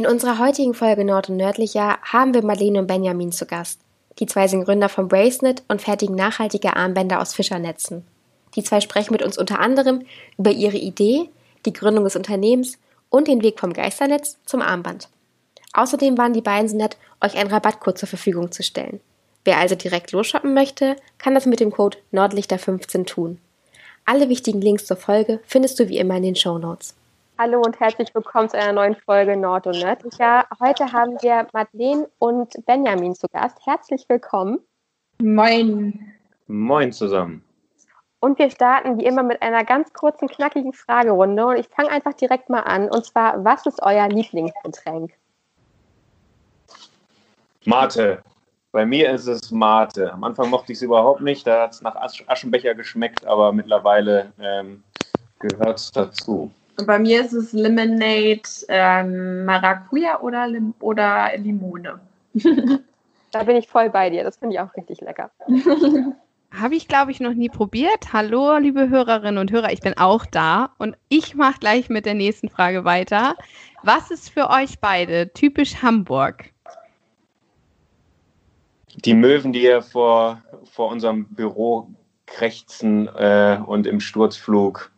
In unserer heutigen Folge Nord und Nördlicher haben wir Marlene und Benjamin zu Gast. Die zwei sind Gründer von Bracenet und fertigen nachhaltige Armbänder aus Fischernetzen. Die zwei sprechen mit uns unter anderem über ihre Idee, die Gründung des Unternehmens und den Weg vom Geisternetz zum Armband. Außerdem waren die beiden so nett, euch einen Rabattcode zur Verfügung zu stellen. Wer also direkt losshoppen möchte, kann das mit dem Code Nordlichter15 tun. Alle wichtigen Links zur Folge findest du wie immer in den Show Notes. Hallo und herzlich willkommen zu einer neuen Folge Nord und Nördlicher. Heute haben wir Madeleine und Benjamin zu Gast. Herzlich willkommen. Moin. Moin zusammen. Und wir starten wie immer mit einer ganz kurzen, knackigen Fragerunde. Und ich fange einfach direkt mal an. Und zwar, was ist euer Lieblingsgetränk? Mate. Bei mir ist es Mate. Am Anfang mochte ich es überhaupt nicht. Da hat es nach Aschenbecher geschmeckt, aber mittlerweile ähm, gehört es dazu. Und bei mir ist es Lemonade, ähm, Maracuja oder, Lim oder Limone. da bin ich voll bei dir. Das finde ich auch richtig lecker. Habe ich, glaube ich, noch nie probiert. Hallo, liebe Hörerinnen und Hörer, ich bin auch da und ich mache gleich mit der nächsten Frage weiter. Was ist für euch beide typisch Hamburg? Die Möwen, die hier vor, vor unserem Büro krächzen äh, und im Sturzflug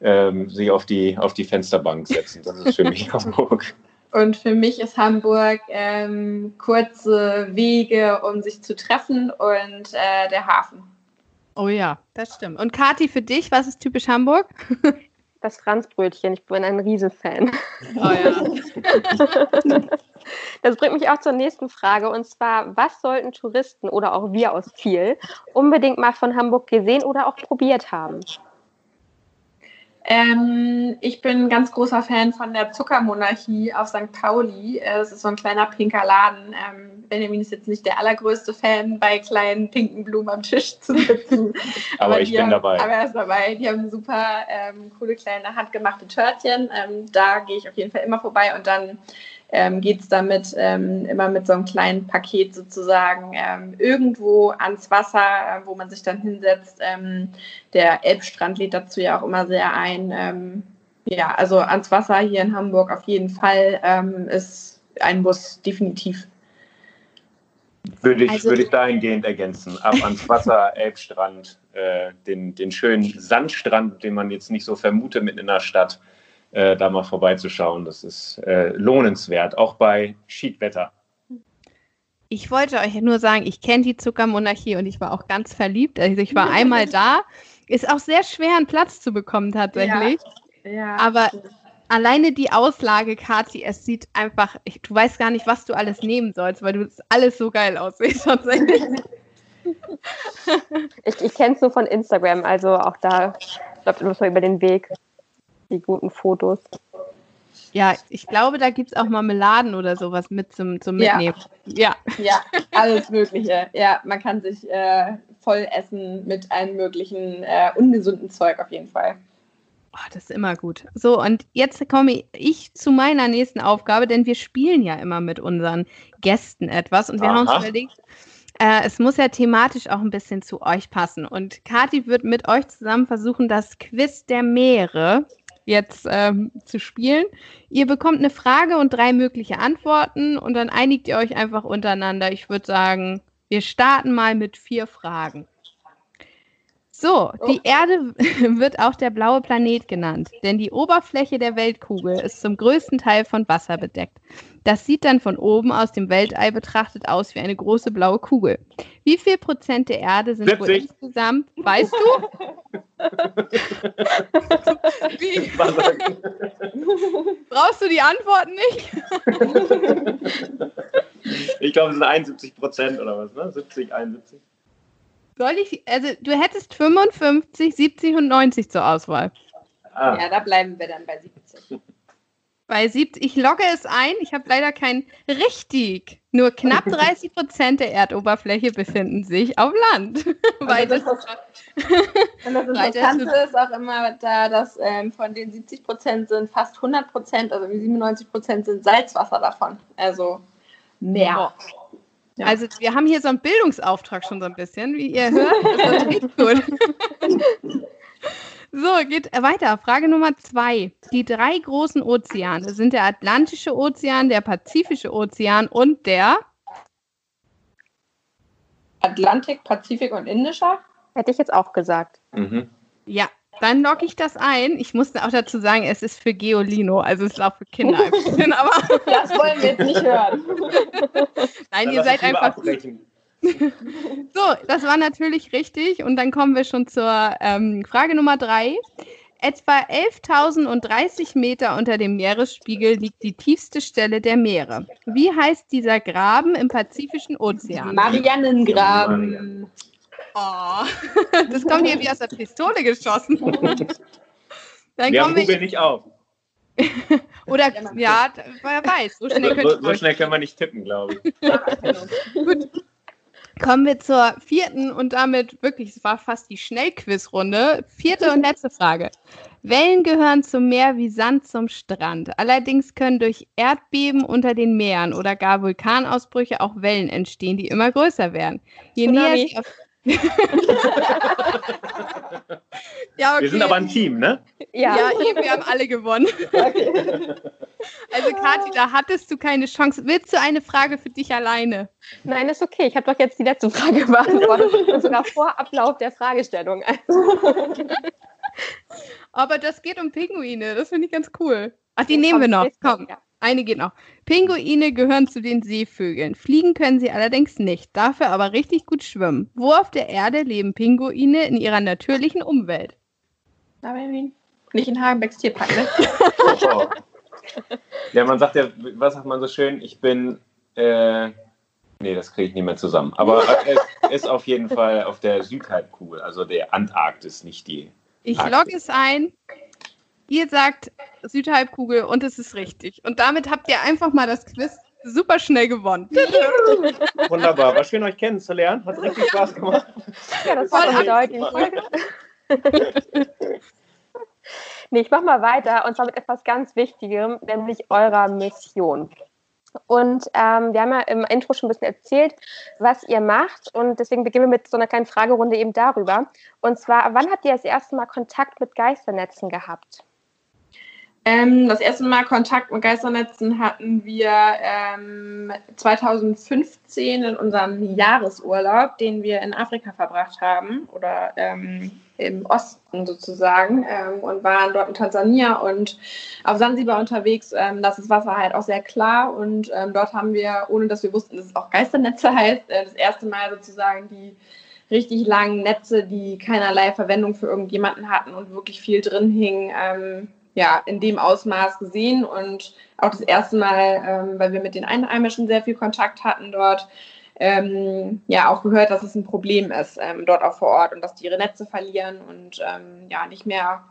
ähm, sich auf die, auf die Fensterbank setzen. Das ist für mich Hamburg. Und für mich ist Hamburg ähm, kurze Wege, um sich zu treffen und äh, der Hafen. Oh ja, das stimmt. Und Kati, für dich, was ist typisch Hamburg? Das Franzbrötchen. Ich bin ein Riesenfan. Oh ja. Das bringt mich auch zur nächsten Frage und zwar, was sollten Touristen oder auch wir aus Kiel unbedingt mal von Hamburg gesehen oder auch probiert haben? Ähm, ich bin ein ganz großer Fan von der Zuckermonarchie auf St. Pauli. Es ist so ein kleiner pinker Laden. Ähm, Benjamin ist jetzt nicht der allergrößte Fan, bei kleinen pinken Blumen am Tisch zu sitzen. aber, aber ich bin haben, dabei. Aber er ist dabei. Die haben super ähm, coole kleine handgemachte Törtchen. Ähm, da gehe ich auf jeden Fall immer vorbei und dann ähm, geht es damit ähm, immer mit so einem kleinen Paket sozusagen ähm, irgendwo ans Wasser, äh, wo man sich dann hinsetzt. Ähm, der Elbstrand lädt dazu ja auch immer sehr ein. Ähm, ja, also ans Wasser hier in Hamburg auf jeden Fall ähm, ist ein Bus definitiv. Würde ich, also, würde ich dahingehend ergänzen. Ab ans Wasser, Elbstrand, äh, den, den schönen Sandstrand, den man jetzt nicht so vermutet mitten in der Stadt äh, da mal vorbeizuschauen. Das ist äh, lohnenswert, auch bei Schiedwetter. Ich wollte euch nur sagen, ich kenne die Zuckermonarchie und ich war auch ganz verliebt. Also ich war einmal da. Ist auch sehr schwer, einen Platz zu bekommen tatsächlich. Ja, ja Aber alleine die Auslage, Kati, es sieht einfach, ich, du weißt gar nicht, was du alles nehmen sollst, weil du alles so geil aussiehst tatsächlich. ich ich kenne es nur von Instagram, also auch da läuft immer so über den Weg die guten Fotos. Ja, ich glaube, da gibt es auch Marmeladen oder sowas mit zum, zum Mitnehmen. Ja. ja, ja, alles Mögliche. Ja, man kann sich äh, voll essen mit allen möglichen äh, ungesunden Zeug auf jeden Fall. Oh, das ist immer gut. So, und jetzt komme ich zu meiner nächsten Aufgabe, denn wir spielen ja immer mit unseren Gästen etwas und wir Aha. haben uns überlegt, äh, es muss ja thematisch auch ein bisschen zu euch passen. Und Kathi wird mit euch zusammen versuchen, das Quiz der Meere jetzt ähm, zu spielen. Ihr bekommt eine Frage und drei mögliche Antworten und dann einigt ihr euch einfach untereinander. Ich würde sagen, wir starten mal mit vier Fragen. So, die oh. Erde wird auch der blaue Planet genannt, denn die Oberfläche der Weltkugel ist zum größten Teil von Wasser bedeckt. Das sieht dann von oben aus dem Weltall betrachtet aus wie eine große blaue Kugel. Wie viel Prozent der Erde sind 70. wohl insgesamt? Weißt du? wie? Brauchst du die Antworten nicht? ich glaube, es sind 71 Prozent oder was, ne? 70, 71. Soll ich, also du hättest 55, 70 und 90 zur Auswahl. Ah. Ja, da bleiben wir dann bei 70 bei 70. Ich logge es ein. Ich habe leider kein richtig. Nur knapp 30 Prozent der Erdoberfläche befinden sich auf Land. Weil das, das, und das Interessante ist auch immer da, dass ähm, von den 70 Prozent sind fast 100 Prozent, also 97 Prozent sind Salzwasser davon. Also mehr. Oh. Ja. Also wir haben hier so einen Bildungsauftrag schon so ein bisschen, wie ihr hört. Das ist gut. So, geht weiter. Frage Nummer zwei. Die drei großen Ozeane sind der Atlantische Ozean, der Pazifische Ozean und der Atlantik, Pazifik und Indischer? Hätte ich jetzt auch gesagt. Mhm. Ja, dann logge ich das ein. Ich musste auch dazu sagen, es ist für Geolino, also es ist auch für Kinder ein bisschen, aber. Das wollen wir jetzt nicht hören. Nein, dann ihr seid einfach. Abbrechen. So, das war natürlich richtig. Und dann kommen wir schon zur ähm, Frage Nummer drei. Etwa 11.030 Meter unter dem Meeresspiegel liegt die tiefste Stelle der Meere. Wie heißt dieser Graben im Pazifischen Ozean? Marianengraben. Oh, das kommt hier wie aus der Pistole geschossen. Dann wir haben wir nicht auf. Oder, ja, wer weiß, so schnell, so, so schnell können wir nicht tippen, glaube ich. Gut. Kommen wir zur vierten und damit wirklich, es war fast die Schnellquizrunde. Vierte und letzte Frage. Wellen gehören zum Meer wie Sand zum Strand. Allerdings können durch Erdbeben unter den Meeren oder gar Vulkanausbrüche auch Wellen entstehen, die immer größer werden. Je näher sie auf ja, okay. Wir sind aber ein Team, ne? Ja, ja eben, wir haben alle gewonnen. Okay. Also, Kathi, da hattest du keine Chance. Willst du eine Frage für dich alleine? Nein, ist okay. Ich habe doch jetzt die letzte Frage beantwortet. Und sogar vor Ablauf der Fragestellung. aber das geht um Pinguine. Das finde ich ganz cool. Ach, die nehmen wir noch. Komm. Ja. Eine geht noch. Pinguine gehören zu den Seevögeln. Fliegen können sie allerdings nicht, dafür aber richtig gut schwimmen. Wo auf der Erde leben Pinguine in ihrer natürlichen Umwelt? Na, nicht in Hagenbecks Tierpark, ne? oh. Ja, man sagt ja, was sagt man so schön? Ich bin, äh, nee, das kriege ich nicht mehr zusammen. Aber es ist auf jeden Fall auf der Südhalbkugel, also der Antarktis, nicht die. Ich logge es ein. Ihr sagt Südhalbkugel und es ist richtig. Und damit habt ihr einfach mal das Quiz super schnell gewonnen. Wunderbar. War schön, euch kennenzulernen. Hat richtig Spaß gemacht. Ja, das war eindeutig. nee, ich mache mal weiter und zwar mit etwas ganz Wichtigem, nämlich eurer Mission. Und ähm, wir haben ja im Intro schon ein bisschen erzählt, was ihr macht. Und deswegen beginnen wir mit so einer kleinen Fragerunde eben darüber. Und zwar, wann habt ihr das erste Mal Kontakt mit Geisternetzen gehabt? Ähm, das erste Mal Kontakt mit Geisternetzen hatten wir ähm, 2015 in unserem Jahresurlaub, den wir in Afrika verbracht haben oder ähm, im Osten sozusagen ähm, und waren dort in Tansania und auf Sansibar unterwegs. Ähm, das ist Wasser halt auch sehr klar und ähm, dort haben wir, ohne dass wir wussten, dass es auch Geisternetze heißt, äh, das erste Mal sozusagen die richtig langen Netze, die keinerlei Verwendung für irgendjemanden hatten und wirklich viel drin hing, ähm, ja, in dem Ausmaß gesehen und auch das erste Mal, ähm, weil wir mit den Einheimischen sehr viel Kontakt hatten dort, ähm, ja, auch gehört, dass es ein Problem ist ähm, dort auch vor Ort und dass die ihre Netze verlieren und ähm, ja, nicht mehr,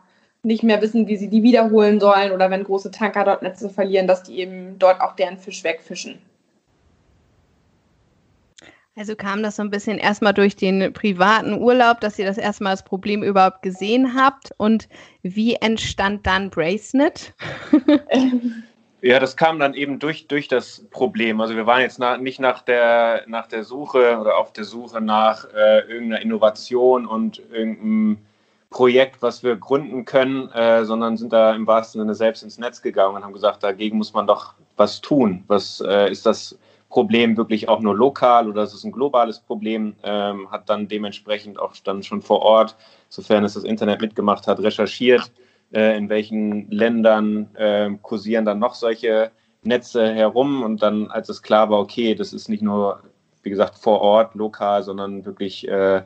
nicht mehr wissen, wie sie die wiederholen sollen oder wenn große Tanker dort Netze verlieren, dass die eben dort auch deren Fisch wegfischen. Also kam das so ein bisschen erstmal durch den privaten Urlaub, dass ihr das erstmal das Problem überhaupt gesehen habt. Und wie entstand dann Bracenet? Ja, das kam dann eben durch, durch das Problem. Also wir waren jetzt nach, nicht nach der, nach der Suche oder auf der Suche nach äh, irgendeiner Innovation und irgendeinem Projekt, was wir gründen können, äh, sondern sind da im wahrsten Sinne selbst ins Netz gegangen und haben gesagt, dagegen muss man doch was tun. Was äh, ist das Problem wirklich auch nur lokal oder ist es ein globales Problem, ähm, hat dann dementsprechend auch dann schon vor Ort, sofern es das Internet mitgemacht hat, recherchiert, äh, in welchen Ländern äh, kursieren dann noch solche Netze herum. Und dann, als es klar war, okay, das ist nicht nur, wie gesagt, vor Ort, lokal, sondern wirklich äh,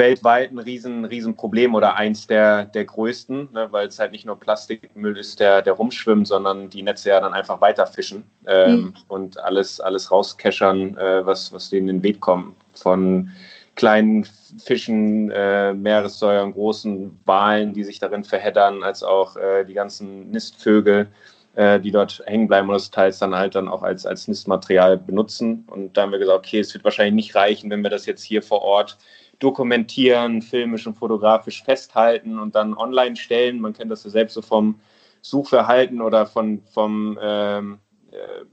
weltweit ein riesen, riesen Problem oder eins der, der größten, ne, weil es halt nicht nur Plastikmüll ist, der, der rumschwimmt, sondern die Netze ja dann einfach weiterfischen ähm, mhm. und alles, alles rauskeschern, äh, was, was denen in den Weg kommt. Von kleinen Fischen, äh, Meeressäuern, großen Walen, die sich darin verheddern, als auch äh, die ganzen Nistvögel, äh, die dort hängen bleiben und das teils dann halt dann auch als, als Nistmaterial benutzen. Und da haben wir gesagt, okay, es wird wahrscheinlich nicht reichen, wenn wir das jetzt hier vor Ort dokumentieren, filmisch und fotografisch festhalten und dann online stellen. Man kennt das ja selbst so vom Suchverhalten oder von, vom, ähm, äh,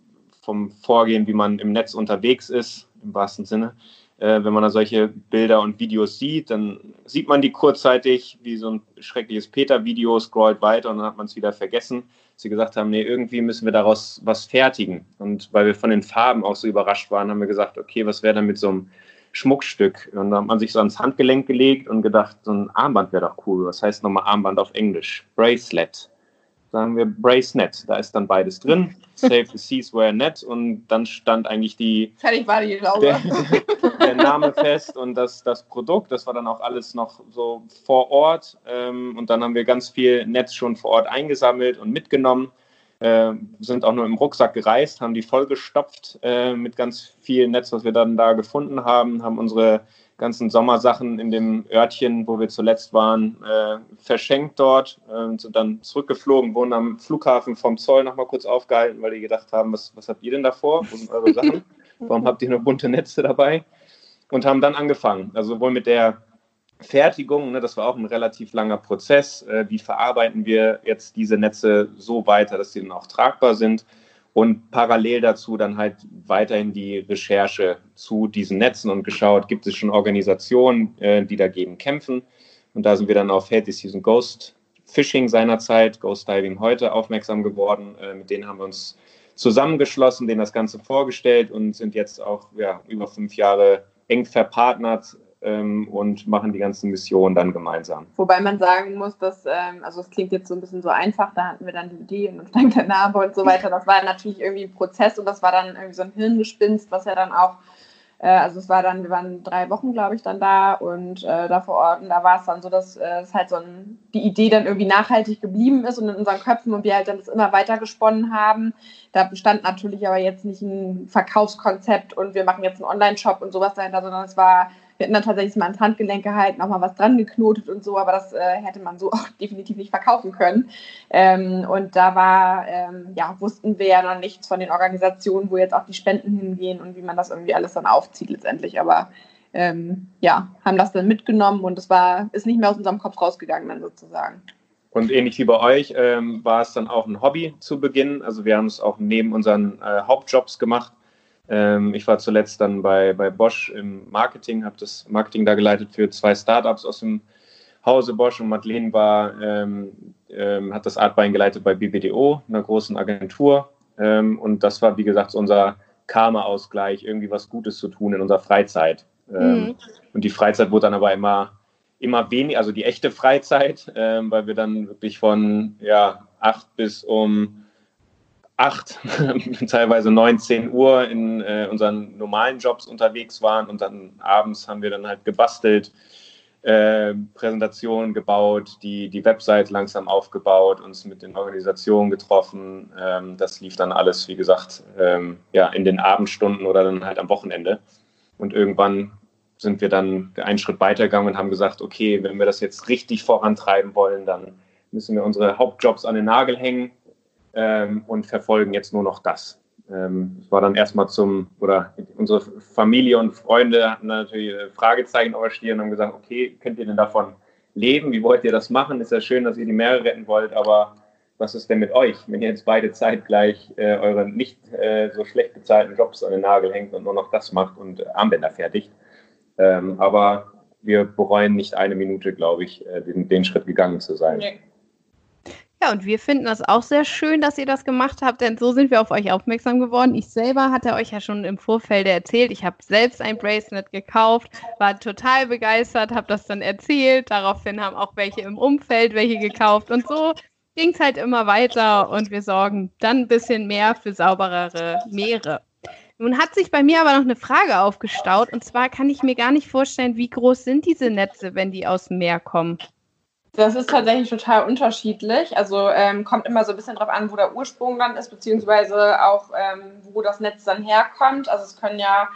vom Vorgehen, wie man im Netz unterwegs ist, im wahrsten Sinne. Äh, wenn man da solche Bilder und Videos sieht, dann sieht man die kurzzeitig wie so ein schreckliches Peter-Video, scrollt weiter und dann hat man es wieder vergessen. Sie gesagt haben, nee, irgendwie müssen wir daraus was fertigen. Und weil wir von den Farben auch so überrascht waren, haben wir gesagt, okay, was wäre dann mit so einem Schmuckstück? Und da hat man sich so ans Handgelenk gelegt und gedacht, so ein Armband wäre doch cool. Was heißt nochmal Armband auf Englisch? Bracelet sagen wir Bracenet. Da ist dann beides drin. Save the Seas Were Net und dann stand eigentlich die. Fertig war die, glaube der, der, Name fest und das, das Produkt. Das war dann auch alles noch so vor Ort. Ähm, und dann haben wir ganz viel Netz schon vor Ort eingesammelt und mitgenommen. Äh, sind auch nur im Rucksack gereist, haben die vollgestopft äh, mit ganz viel Netz, was wir dann da gefunden haben, haben unsere ganzen Sommersachen in dem Örtchen, wo wir zuletzt waren, äh, verschenkt dort äh, sind dann zurückgeflogen, wurden am Flughafen vom Zoll nochmal kurz aufgehalten, weil die gedacht haben, was, was habt ihr denn davor? Wo sind eure Sachen? Warum habt ihr nur bunte Netze dabei? Und haben dann angefangen, also sowohl mit der Fertigung, ne, das war auch ein relativ langer Prozess. Äh, wie verarbeiten wir jetzt diese Netze so weiter, dass sie dann auch tragbar sind? und parallel dazu dann halt weiterhin die Recherche zu diesen Netzen und geschaut, gibt es schon Organisationen, äh, die dagegen kämpfen. Und da sind wir dann auf Healthy Season Ghost Fishing seinerzeit, Ghost Diving heute aufmerksam geworden. Äh, mit denen haben wir uns zusammengeschlossen, denen das Ganze vorgestellt und sind jetzt auch ja, über fünf Jahre eng verpartnert ähm, und machen die ganzen Missionen dann gemeinsam. Wobei man sagen muss, dass, ähm, also es klingt jetzt so ein bisschen so einfach, da hatten wir dann die Idee und dann der Name und so weiter. Das war natürlich irgendwie ein Prozess und das war dann irgendwie so ein Hirngespinst, was ja dann auch äh, also es war dann, wir waren drei Wochen, glaube ich, dann da und äh, da vor Ort und da war es dann so, dass äh, es halt so ein, die Idee dann irgendwie nachhaltig geblieben ist und in unseren Köpfen und wir halt dann das immer weiter gesponnen haben. Da bestand natürlich aber jetzt nicht ein Verkaufskonzept und wir machen jetzt einen Online-Shop und sowas dahinter, sondern es war wir hätten dann tatsächlich mal ans Handgelenk gehalten, auch mal was dran geknotet und so, aber das äh, hätte man so auch definitiv nicht verkaufen können. Ähm, und da war, ähm, ja, wussten wir ja noch nichts von den Organisationen, wo jetzt auch die Spenden hingehen und wie man das irgendwie alles dann aufzieht letztendlich. Aber ähm, ja, haben das dann mitgenommen und es war, ist nicht mehr aus unserem Kopf rausgegangen dann sozusagen. Und ähnlich wie bei euch ähm, war es dann auch ein Hobby zu Beginn. Also wir haben es auch neben unseren äh, Hauptjobs gemacht. Ähm, ich war zuletzt dann bei, bei Bosch im Marketing, habe das Marketing da geleitet für zwei Startups aus dem Hause Bosch und Madeleine war, ähm, ähm, hat das Artbein geleitet bei BBDO, einer großen Agentur. Ähm, und das war, wie gesagt, unser Karma-Ausgleich, irgendwie was Gutes zu tun in unserer Freizeit. Ähm, mhm. Und die Freizeit wurde dann aber immer, immer weniger, also die echte Freizeit, ähm, weil wir dann wirklich von ja, acht bis um acht, teilweise 19 Uhr in äh, unseren normalen Jobs unterwegs waren und dann abends haben wir dann halt gebastelt, äh, Präsentationen gebaut, die, die Website langsam aufgebaut, uns mit den Organisationen getroffen. Ähm, das lief dann alles, wie gesagt, ähm, ja, in den Abendstunden oder dann halt am Wochenende. Und irgendwann sind wir dann einen Schritt weitergegangen und haben gesagt, okay, wenn wir das jetzt richtig vorantreiben wollen, dann müssen wir unsere Hauptjobs an den Nagel hängen ähm, und verfolgen jetzt nur noch das. Ähm, war dann erstmal zum, oder unsere Familie und Freunde hatten natürlich Fragezeichen auf der Stirn und haben gesagt, okay, könnt ihr denn davon leben? Wie wollt ihr das machen? Ist ja schön, dass ihr die Meere retten wollt, aber was ist denn mit euch, wenn ihr jetzt beide zeitgleich äh, eure nicht äh, so schlecht bezahlten Jobs an den Nagel hängt und nur noch das macht und äh, Armbänder fertigt? Ähm, aber wir bereuen nicht eine Minute, glaube ich, äh, den, den, Schritt gegangen zu sein. Nee. Ja, und wir finden das auch sehr schön, dass ihr das gemacht habt, denn so sind wir auf euch aufmerksam geworden. Ich selber hatte euch ja schon im Vorfeld erzählt, ich habe selbst ein Bracelet gekauft, war total begeistert, habe das dann erzählt. Daraufhin haben auch welche im Umfeld welche gekauft und so ging es halt immer weiter und wir sorgen dann ein bisschen mehr für sauberere Meere. Nun hat sich bei mir aber noch eine Frage aufgestaut und zwar kann ich mir gar nicht vorstellen, wie groß sind diese Netze, wenn die aus dem Meer kommen? Das ist tatsächlich total unterschiedlich. Also ähm, kommt immer so ein bisschen drauf an, wo der Ursprung dann ist, beziehungsweise auch, ähm, wo das Netz dann herkommt. Also es können ja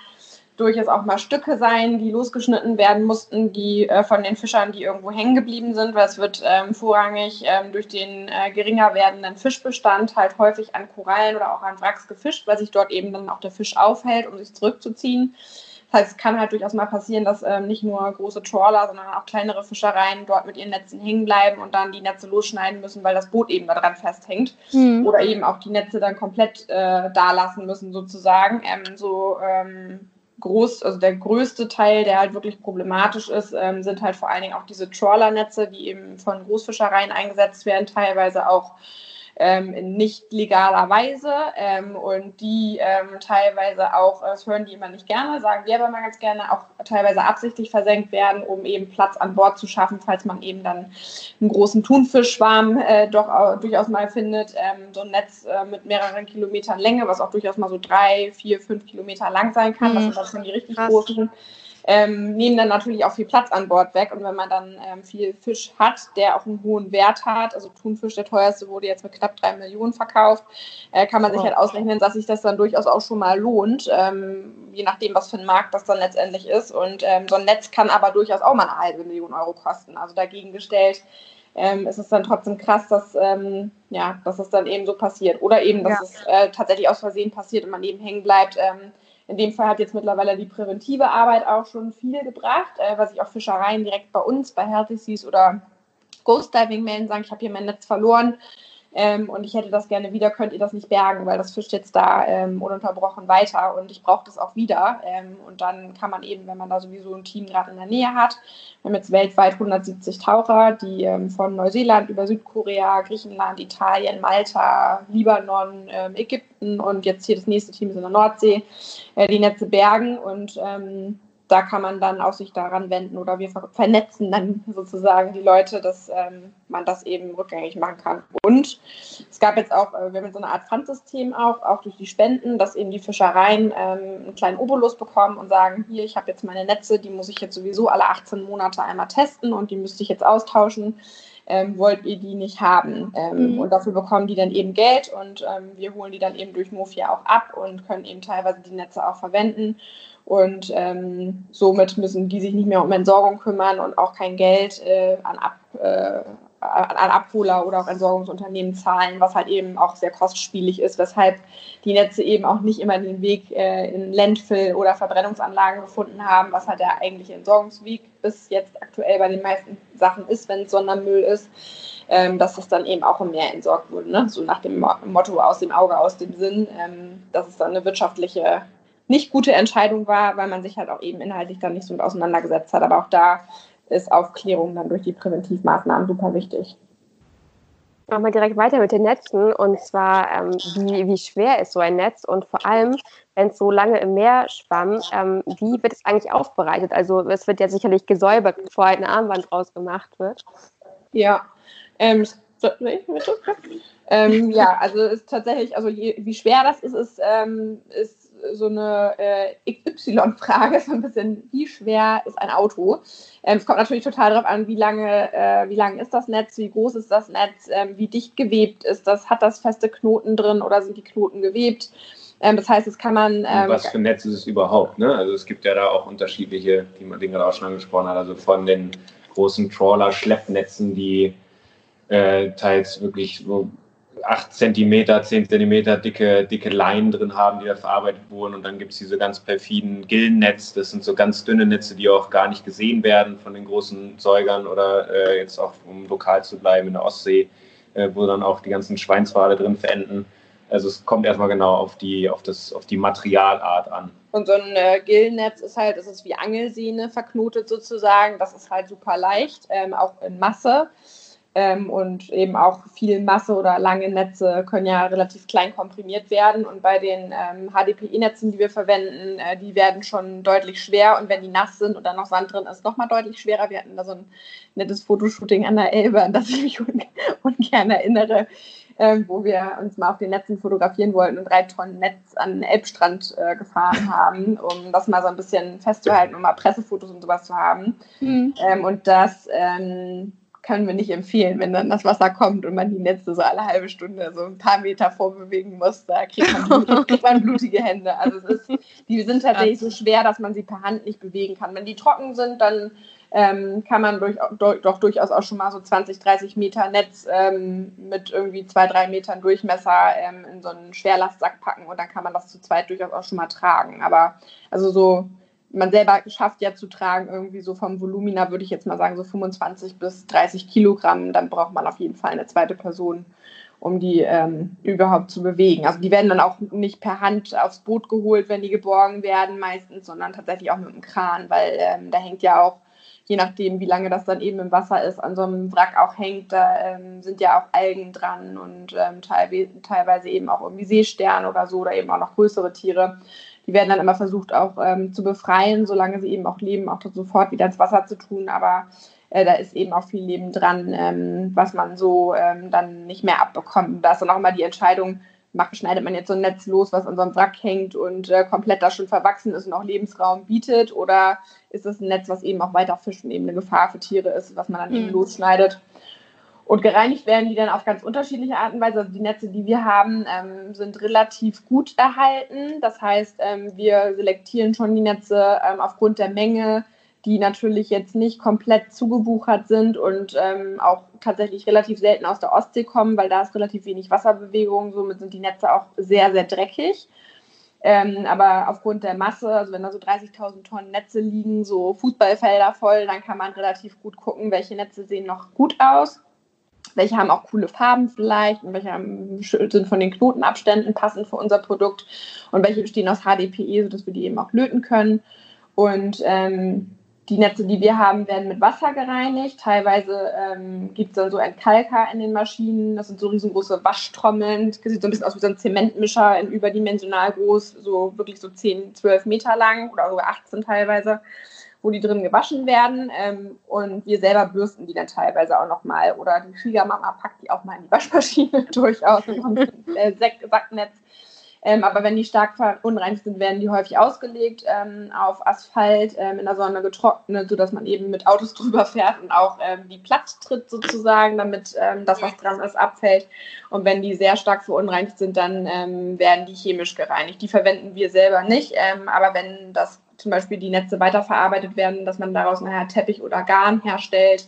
durchaus auch mal Stücke sein, die losgeschnitten werden mussten, die äh, von den Fischern, die irgendwo hängen geblieben sind, weil es wird ähm, vorrangig ähm, durch den äh, geringer werdenden Fischbestand halt häufig an Korallen oder auch an Wracks gefischt, weil sich dort eben dann auch der Fisch aufhält, um sich zurückzuziehen. Das heißt, es kann halt durchaus mal passieren, dass ähm, nicht nur große Trawler, sondern auch kleinere Fischereien dort mit ihren Netzen hängen bleiben und dann die Netze losschneiden müssen, weil das Boot eben daran festhängt. Mhm. Oder eben auch die Netze dann komplett äh, da lassen müssen, sozusagen. Ähm, so ähm, groß, also der größte Teil, der halt wirklich problematisch ist, ähm, sind halt vor allen Dingen auch diese Trawlernetze, die eben von Großfischereien eingesetzt werden, teilweise auch ähm, in nicht legaler Weise ähm, und die ähm, teilweise auch, das hören die immer nicht gerne, sagen wir aber mal ganz gerne, auch teilweise absichtlich versenkt werden, um eben Platz an Bord zu schaffen, falls man eben dann einen großen Thunfischschwarm äh, doch auch, durchaus mal findet. Ähm, so ein Netz äh, mit mehreren Kilometern Länge, was auch durchaus mal so drei, vier, fünf Kilometer lang sein kann. Mhm. Das sind dann schon die richtig Krass. großen ähm, nehmen dann natürlich auch viel Platz an Bord weg. Und wenn man dann ähm, viel Fisch hat, der auch einen hohen Wert hat, also Thunfisch, der teuerste, wurde jetzt mit knapp drei Millionen verkauft, äh, kann man sich halt ausrechnen, dass sich das dann durchaus auch schon mal lohnt, ähm, je nachdem, was für ein Markt das dann letztendlich ist. Und ähm, so ein Netz kann aber durchaus auch mal eine halbe Million Euro kosten. Also dagegen gestellt. Ähm, ist es dann trotzdem krass, dass, ähm, ja, dass es dann eben so passiert. Oder eben, dass ja. es äh, tatsächlich aus Versehen passiert und man eben hängen bleibt. Ähm, in dem Fall hat jetzt mittlerweile die präventive Arbeit auch schon viel gebracht, äh, was ich auch Fischereien direkt bei uns, bei Healthy Seas oder Ghost Diving melden, sagen, ich habe hier mein Netz verloren ähm, und ich hätte das gerne wieder, könnt ihr das nicht bergen, weil das fischt jetzt da ähm, ununterbrochen weiter und ich brauche das auch wieder. Ähm, und dann kann man eben, wenn man da sowieso ein Team gerade in der Nähe hat, wir haben jetzt weltweit 170 Taucher, die ähm, von Neuseeland über Südkorea, Griechenland, Italien, Malta, Libanon, ähm, Ägypten und jetzt hier das nächste Team ist in der Nordsee, äh, die Netze bergen und ähm, da kann man dann auch sich daran wenden oder wir vernetzen dann sozusagen die Leute, dass ähm, man das eben rückgängig machen kann. Und es gab jetzt auch, äh, wir haben so eine Art Pfandsystem auch, auch durch die Spenden, dass eben die Fischereien ähm, einen kleinen Obolus bekommen und sagen, hier, ich habe jetzt meine Netze, die muss ich jetzt sowieso alle 18 Monate einmal testen und die müsste ich jetzt austauschen. Ähm, wollt ihr die nicht haben. Ähm, mhm. Und dafür bekommen die dann eben Geld und ähm, wir holen die dann eben durch Mofia auch ab und können eben teilweise die Netze auch verwenden. Und ähm, somit müssen die sich nicht mehr um Entsorgung kümmern und auch kein Geld äh, an, Ab, äh, an Abholer oder auch Entsorgungsunternehmen zahlen, was halt eben auch sehr kostspielig ist, weshalb die Netze eben auch nicht immer den Weg äh, in Landfill oder Verbrennungsanlagen gefunden haben, was halt der eigentliche Entsorgungsweg bis jetzt aktuell bei den meisten Sachen ist, wenn es Sondermüll ist, ähm, dass das dann eben auch im Meer entsorgt wurde. Ne? So nach dem Motto aus dem Auge, aus dem Sinn. Ähm, das ist dann eine wirtschaftliche nicht gute Entscheidung war, weil man sich halt auch eben inhaltlich dann nicht so mit auseinandergesetzt hat. Aber auch da ist Aufklärung dann durch die Präventivmaßnahmen super wichtig. Machen wir direkt weiter mit den Netzen und zwar, ähm, wie, wie schwer ist so ein Netz und vor allem, wenn es so lange im Meer schwamm, ähm, wie wird es eigentlich aufbereitet? Also es wird ja sicherlich gesäubert, bevor ein Armband draus gemacht wird. Ja, ähm, ähm, ja, also ist tatsächlich, also je, wie schwer das ist, ist, ähm, ist so eine äh, XY-Frage, so ein bisschen, wie schwer ist ein Auto? Ähm, es kommt natürlich total darauf an, wie lange, äh, wie lang ist das Netz, wie groß ist das Netz, ähm, wie dicht gewebt ist das, hat das feste Knoten drin oder sind die Knoten gewebt? Ähm, das heißt, es kann man. Ähm, was für ein Netz ist es überhaupt? Ne? Also es gibt ja da auch unterschiedliche, die man gerade auch schon angesprochen hat, also von den großen Trawler-Schleppnetzen, die äh, teils wirklich so 8 cm, 10 cm dicke, dicke Leinen drin haben, die da verarbeitet wurden. Und dann gibt es diese ganz perfiden Gillennetz. Das sind so ganz dünne Netze, die auch gar nicht gesehen werden von den großen Säugern oder äh, jetzt auch, um lokal zu bleiben, in der Ostsee, äh, wo dann auch die ganzen Schweinswale drin verenden. Also es kommt erstmal genau auf die, auf das, auf die Materialart an. Und so ein äh, Gillennetz ist halt, es ist wie Angelsehne verknotet sozusagen. Das ist halt super leicht, ähm, auch in Masse. Ähm, und eben auch viel Masse oder lange Netze können ja relativ klein komprimiert werden. Und bei den ähm, HDPE-Netzen, die wir verwenden, äh, die werden schon deutlich schwer. Und wenn die nass sind und dann noch Sand drin ist, nochmal deutlich schwerer. Wir hatten da so ein nettes Fotoshooting an der Elbe, an das ich mich un ungern erinnere, äh, wo wir uns mal auf den Netzen fotografieren wollten und drei Tonnen Netz an den Elbstrand äh, gefahren haben, um das mal so ein bisschen festzuhalten, um mal Pressefotos und sowas zu haben. Mhm. Ähm, und das ähm, können wir nicht empfehlen, wenn dann das Wasser kommt und man die Netze so alle halbe Stunde so ein paar Meter vorbewegen muss. Da kriegt man, blutige, kriegt man blutige Hände. Also ist, die sind tatsächlich so schwer, dass man sie per Hand nicht bewegen kann. Wenn die trocken sind, dann ähm, kann man durch, doch durchaus auch schon mal so 20, 30 Meter Netz ähm, mit irgendwie zwei, drei Metern Durchmesser ähm, in so einen Schwerlastsack packen und dann kann man das zu zweit durchaus auch schon mal tragen. Aber also so man selber schafft ja zu tragen, irgendwie so vom Volumina würde ich jetzt mal sagen, so 25 bis 30 Kilogramm, dann braucht man auf jeden Fall eine zweite Person. um die ähm, überhaupt zu bewegen. Also die werden dann auch nicht per Hand aufs Boot geholt, wenn die geborgen werden meistens, sondern tatsächlich auch mit dem Kran, weil ähm, da hängt ja auch, je nachdem, wie lange das dann eben im Wasser ist, an so einem Wrack auch hängt, da ähm, sind ja auch Algen dran und ähm, teilweise, teilweise eben auch irgendwie Seesterne oder so oder eben auch noch größere Tiere. Die werden dann immer versucht auch ähm, zu befreien, solange sie eben auch leben, auch sofort wieder ins Wasser zu tun, aber äh, da ist eben auch viel Leben dran, ähm, was man so ähm, dann nicht mehr abbekommt. Da ist dann auch immer die Entscheidung, macht, schneidet man jetzt so ein Netz los, was an so einem Wrack hängt und äh, komplett da schon verwachsen ist und auch Lebensraum bietet, oder ist es ein Netz, was eben auch weiter fischen, eben eine Gefahr für Tiere ist, was man dann mhm. eben losschneidet. Und gereinigt werden die dann auf ganz unterschiedliche Art und Weise. Also die Netze, die wir haben, ähm, sind relativ gut erhalten. Das heißt, ähm, wir selektieren schon die Netze ähm, aufgrund der Menge, die natürlich jetzt nicht komplett zugebuchert sind und ähm, auch tatsächlich relativ selten aus der Ostsee kommen, weil da ist relativ wenig Wasserbewegung. Somit sind die Netze auch sehr, sehr dreckig. Ähm, aber aufgrund der Masse, also wenn da so 30.000 Tonnen Netze liegen, so Fußballfelder voll, dann kann man relativ gut gucken, welche Netze sehen noch gut aus, welche haben auch coole Farben vielleicht und welche haben, sind von den Knotenabständen passend für unser Produkt und welche bestehen aus HDPE, sodass wir die eben auch löten können. Und ähm, die Netze, die wir haben, werden mit Wasser gereinigt. Teilweise ähm, gibt es dann so ein Kalker in den Maschinen. Das sind so riesengroße Waschtrommeln. Das sieht so ein bisschen aus wie so ein Zementmischer in überdimensional groß, so wirklich so 10, 12 Meter lang oder sogar 18 teilweise, wo die drin gewaschen werden. Ähm, und wir selber bürsten die dann teilweise auch nochmal. Oder die Schwiegermama packt die auch mal in die Waschmaschine durchaus und kommt ein äh, Sacknetz ähm, aber wenn die stark verunreinigt sind, werden die häufig ausgelegt ähm, auf Asphalt, ähm, in der Sonne getrocknet, sodass man eben mit Autos drüber fährt und auch ähm, die Platz tritt sozusagen, damit ähm, das, was dran ist, abfällt. Und wenn die sehr stark verunreinigt sind, dann ähm, werden die chemisch gereinigt. Die verwenden wir selber nicht, aber wenn das zum Beispiel die Netze weiterverarbeitet werden, dass man daraus nachher Teppich oder Garn herstellt,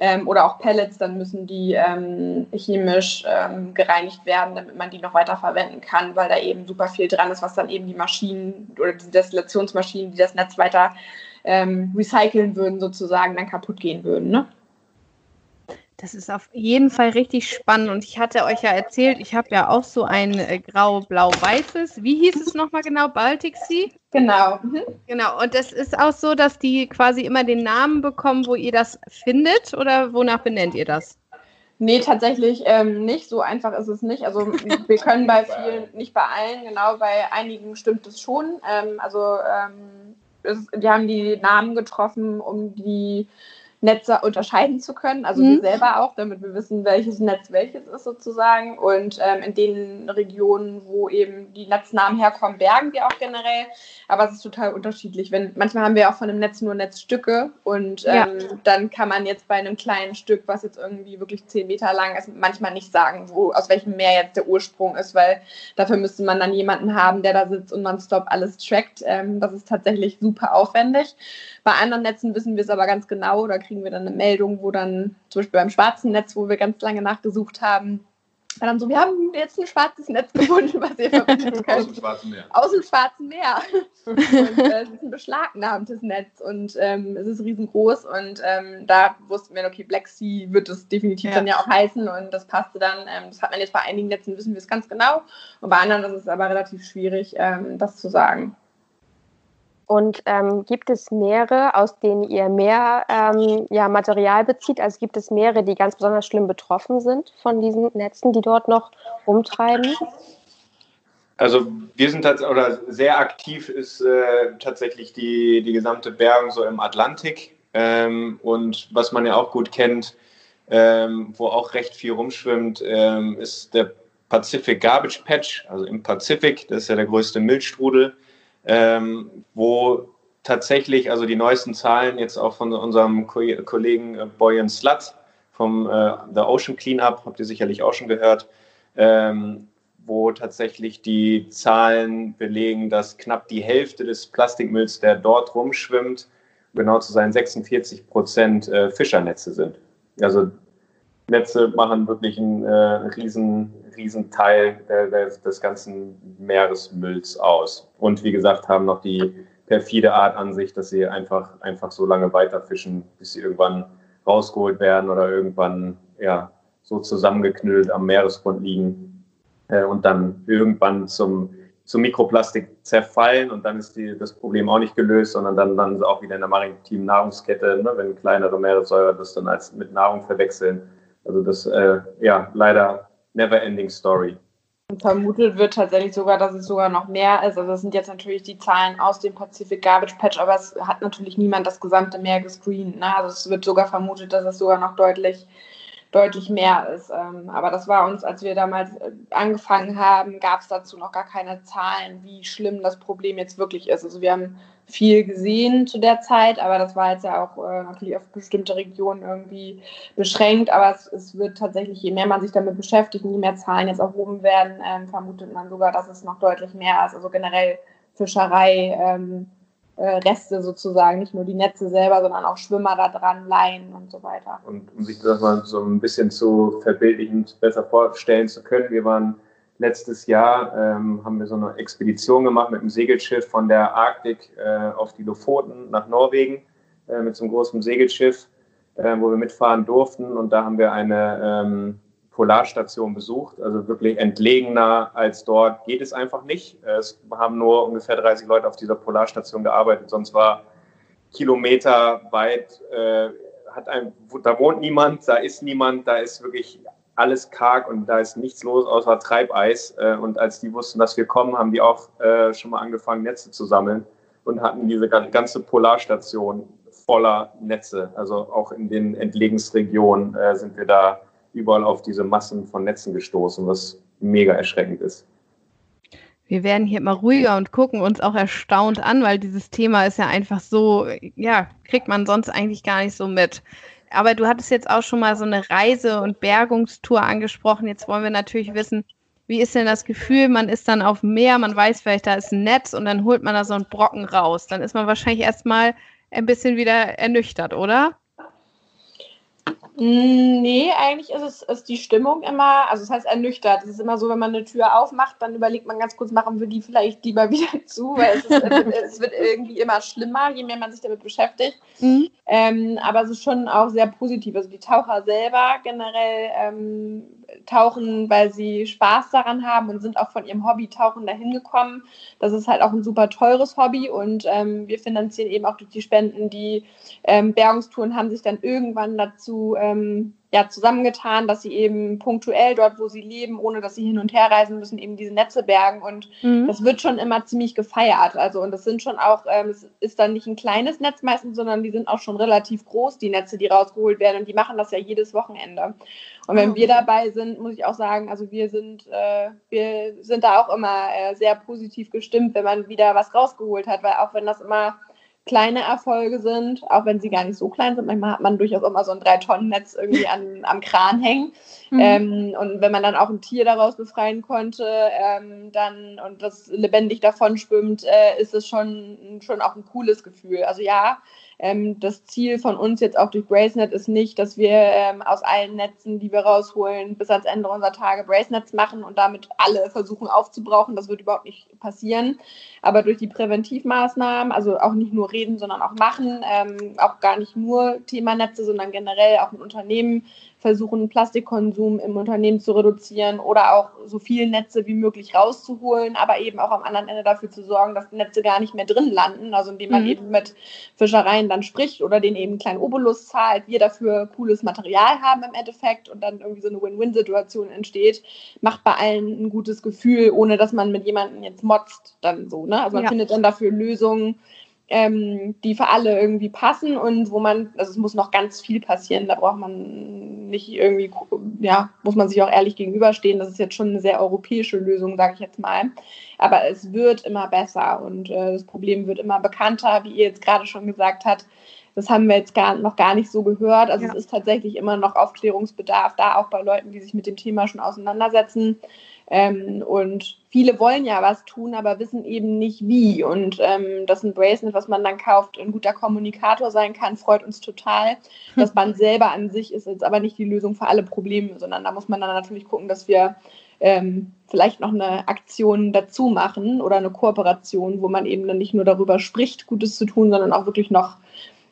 ähm, oder auch Pellets, dann müssen die ähm, chemisch ähm, gereinigt werden, damit man die noch weiter verwenden kann, weil da eben super viel dran ist, was dann eben die Maschinen oder die Destillationsmaschinen, die das Netz weiter ähm, recyceln würden, sozusagen dann kaputt gehen würden. Ne? Das ist auf jeden Fall richtig spannend. Und ich hatte euch ja erzählt, ich habe ja auch so ein äh, grau-blau-weißes. Wie hieß es nochmal genau? Baltic Sea? Genau. Mhm. Genau. Und das ist auch so, dass die quasi immer den Namen bekommen, wo ihr das findet? Oder wonach benennt ihr das? Nee, tatsächlich ähm, nicht. So einfach ist es nicht. Also wir können bei vielen, nicht bei allen, genau, bei einigen stimmt es schon. Ähm, also ähm, es, die haben die Namen getroffen, um die Netze unterscheiden zu können, also mhm. wir selber auch, damit wir wissen, welches Netz welches ist sozusagen. Und ähm, in den Regionen, wo eben die Netznamen herkommen, bergen wir auch generell. Aber es ist total unterschiedlich. Wenn, manchmal haben wir auch von einem Netz nur Netzstücke und ähm, ja. dann kann man jetzt bei einem kleinen Stück, was jetzt irgendwie wirklich zehn Meter lang ist, manchmal nicht sagen, wo, aus welchem Meer jetzt der Ursprung ist, weil dafür müsste man dann jemanden haben, der da sitzt und nonstop alles trackt. Ähm, das ist tatsächlich super aufwendig. Bei anderen Netzen wissen wir es aber ganz genau oder kriegen wir dann eine Meldung, wo dann zum Beispiel beim schwarzen Netz, wo wir ganz lange nachgesucht haben, war dann so, wir haben jetzt ein schwarzes Netz gefunden, was ihr verbinden könnt. Aus dem Schwarzen Meer. Aus dem Schwarzen Meer. und äh, es ist ein beschlagnahmtes Netz und ähm, es ist riesengroß und ähm, da wussten wir, okay, Black Sea wird es definitiv ja. dann ja auch heißen und das passte dann. Ähm, das hat man jetzt bei einigen Netzen, wissen wir es ganz genau und bei anderen ist es aber relativ schwierig, ähm, das zu sagen. Und ähm, gibt es Meere, aus denen ihr mehr ähm, ja, Material bezieht? Also gibt es Meere, die ganz besonders schlimm betroffen sind von diesen Netzen, die dort noch rumtreiben? Also wir sind oder sehr aktiv ist äh, tatsächlich die, die gesamte Bergung so im Atlantik. Ähm, und was man ja auch gut kennt, ähm, wo auch recht viel rumschwimmt, ähm, ist der Pacific Garbage Patch, also im Pazifik. Das ist ja der größte Milchstrudel ähm, wo tatsächlich, also die neuesten Zahlen jetzt auch von unserem Ko Kollegen äh, Boyan Slut vom äh, The Ocean Cleanup, habt ihr sicherlich auch schon gehört, ähm, wo tatsächlich die Zahlen belegen, dass knapp die Hälfte des Plastikmülls, der dort rumschwimmt, genau zu sein 46 Prozent äh, Fischernetze sind. Also Netze machen wirklich einen äh, riesen, riesen Teil des, des ganzen Meeresmülls aus. Und wie gesagt, haben noch die perfide Art an sich, dass sie einfach, einfach so lange weiterfischen, bis sie irgendwann rausgeholt werden oder irgendwann ja, so zusammengeknüllt am Meeresgrund liegen äh, und dann irgendwann zum, zum Mikroplastik zerfallen und dann ist die, das Problem auch nicht gelöst, sondern dann landen sie auch wieder in der maritimen Nahrungskette, ne, wenn kleinere Meeressäurer das dann als mit Nahrung verwechseln. Also das, äh, ja, leider never ending story. Vermutet wird tatsächlich sogar, dass es sogar noch mehr ist. Also das sind jetzt natürlich die Zahlen aus dem Pacific Garbage Patch, aber es hat natürlich niemand das gesamte Meer gescreent. Ne? Also es wird sogar vermutet, dass es sogar noch deutlich, deutlich mehr ist. Ähm, aber das war uns, als wir damals äh, angefangen haben, gab es dazu noch gar keine Zahlen, wie schlimm das Problem jetzt wirklich ist. Also wir haben viel gesehen zu der Zeit, aber das war jetzt ja auch äh, natürlich auf bestimmte Regionen irgendwie beschränkt. Aber es, es, wird tatsächlich, je mehr man sich damit beschäftigt und je mehr Zahlen jetzt erhoben werden, ähm, vermutet man sogar, dass es noch deutlich mehr ist. Also generell Fischerei. Ähm, äh, Reste sozusagen, nicht nur die Netze selber, sondern auch Schwimmer da dran, Laien und so weiter. Und um sich das mal so ein bisschen zu verbildlichen, besser vorstellen zu können, wir waren letztes Jahr ähm, haben wir so eine Expedition gemacht mit einem Segelschiff von der Arktik äh, auf die Lofoten nach Norwegen äh, mit so einem großen Segelschiff, äh, wo wir mitfahren durften. Und da haben wir eine ähm, Polarstation besucht. Also wirklich entlegener als dort geht es einfach nicht. Es haben nur ungefähr 30 Leute auf dieser Polarstation gearbeitet. Sonst war Kilometer weit, äh, hat ein, da wohnt niemand, da ist niemand, da ist wirklich alles karg und da ist nichts los außer Treibeis. Äh, und als die wussten, dass wir kommen, haben die auch äh, schon mal angefangen, Netze zu sammeln und hatten diese ganze Polarstation voller Netze. Also auch in den Entlegensregionen äh, sind wir da überall auf diese Massen von Netzen gestoßen, was mega erschreckend ist. Wir werden hier immer ruhiger und gucken uns auch erstaunt an, weil dieses Thema ist ja einfach so, ja, kriegt man sonst eigentlich gar nicht so mit. Aber du hattest jetzt auch schon mal so eine Reise- und Bergungstour angesprochen. Jetzt wollen wir natürlich wissen, wie ist denn das Gefühl? Man ist dann auf dem Meer, man weiß vielleicht, da ist ein Netz und dann holt man da so einen Brocken raus. Dann ist man wahrscheinlich erstmal ein bisschen wieder ernüchtert, oder? Nee, eigentlich ist es ist die Stimmung immer, also das heißt ernüchtert. Es ist immer so, wenn man eine Tür aufmacht, dann überlegt man ganz kurz, machen wir die vielleicht lieber wieder zu, weil es, ist, es wird irgendwie immer schlimmer, je mehr man sich damit beschäftigt. Mhm. Ähm, aber es ist schon auch sehr positiv. Also die Taucher selber generell ähm, tauchen, weil sie Spaß daran haben und sind auch von ihrem Hobby Tauchen dahin gekommen. Das ist halt auch ein super teures Hobby und ähm, wir finanzieren eben auch durch die Spenden die ähm, Bergungstouren, haben sich dann irgendwann dazu ähm, ja, zusammengetan, dass sie eben punktuell dort, wo sie leben, ohne dass sie hin und her reisen müssen, eben diese Netze bergen. Und mhm. das wird schon immer ziemlich gefeiert. Also, und das sind schon auch, ähm, es ist dann nicht ein kleines Netz meistens, sondern die sind auch schon relativ groß, die Netze, die rausgeholt werden. Und die machen das ja jedes Wochenende. Und wenn oh. wir dabei sind, muss ich auch sagen, also wir sind, äh, wir sind da auch immer äh, sehr positiv gestimmt, wenn man wieder was rausgeholt hat, weil auch wenn das immer kleine Erfolge sind, auch wenn sie gar nicht so klein sind. Manchmal hat man durchaus immer so ein Drei-Tonnen-Netz irgendwie an, am Kran hängen. Mhm. Ähm, und wenn man dann auch ein Tier daraus befreien konnte, ähm, dann und das lebendig davon schwimmt, äh, ist es schon, schon auch ein cooles Gefühl. Also ja, ähm, das Ziel von uns jetzt auch durch BraceNet ist nicht, dass wir ähm, aus allen Netzen, die wir rausholen, bis ans Ende unserer Tage BraceNets machen und damit alle versuchen aufzubrauchen. Das wird überhaupt nicht passieren. Aber durch die Präventivmaßnahmen, also auch nicht nur reden, sondern auch machen, ähm, auch gar nicht nur Thema Netze, sondern generell auch ein Unternehmen versuchen, Plastikkonsum im Unternehmen zu reduzieren oder auch so viele Netze wie möglich rauszuholen, aber eben auch am anderen Ende dafür zu sorgen, dass Netze gar nicht mehr drin landen. Also indem man mhm. eben mit Fischereien dann spricht oder denen eben einen kleinen Obolus zahlt, wir dafür cooles Material haben im Endeffekt und dann irgendwie so eine Win-Win-Situation entsteht, macht bei allen ein gutes Gefühl, ohne dass man mit jemandem jetzt motzt dann so. Ne? Also man ja. findet dann dafür Lösungen, ähm, die für alle irgendwie passen und wo man, also es muss noch ganz viel passieren, da braucht man nicht irgendwie, ja, muss man sich auch ehrlich gegenüberstehen, das ist jetzt schon eine sehr europäische Lösung, sage ich jetzt mal, aber es wird immer besser und äh, das Problem wird immer bekannter, wie ihr jetzt gerade schon gesagt habt, das haben wir jetzt gar, noch gar nicht so gehört, also ja. es ist tatsächlich immer noch Aufklärungsbedarf da, auch bei Leuten, die sich mit dem Thema schon auseinandersetzen ähm, und viele wollen ja was tun, aber wissen eben nicht wie. Und ähm, dass ein Bracelet, was man dann kauft, ein guter Kommunikator sein kann, freut uns total. Das Band selber an sich ist jetzt aber nicht die Lösung für alle Probleme, sondern da muss man dann natürlich gucken, dass wir ähm, vielleicht noch eine Aktion dazu machen oder eine Kooperation, wo man eben dann nicht nur darüber spricht, Gutes zu tun, sondern auch wirklich noch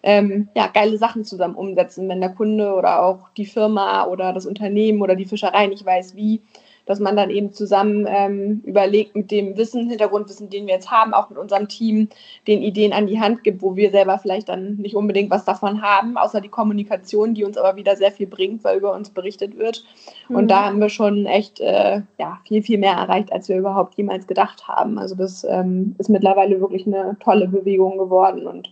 ähm, ja, geile Sachen zusammen umsetzen, wenn der Kunde oder auch die Firma oder das Unternehmen oder die Fischerei nicht weiß, wie dass man dann eben zusammen ähm, überlegt mit dem Wissen, Hintergrundwissen, den wir jetzt haben, auch mit unserem Team, den Ideen an die Hand gibt, wo wir selber vielleicht dann nicht unbedingt was davon haben, außer die Kommunikation, die uns aber wieder sehr viel bringt, weil über uns berichtet wird. Mhm. Und da haben wir schon echt äh, ja, viel, viel mehr erreicht, als wir überhaupt jemals gedacht haben. Also das ähm, ist mittlerweile wirklich eine tolle Bewegung geworden und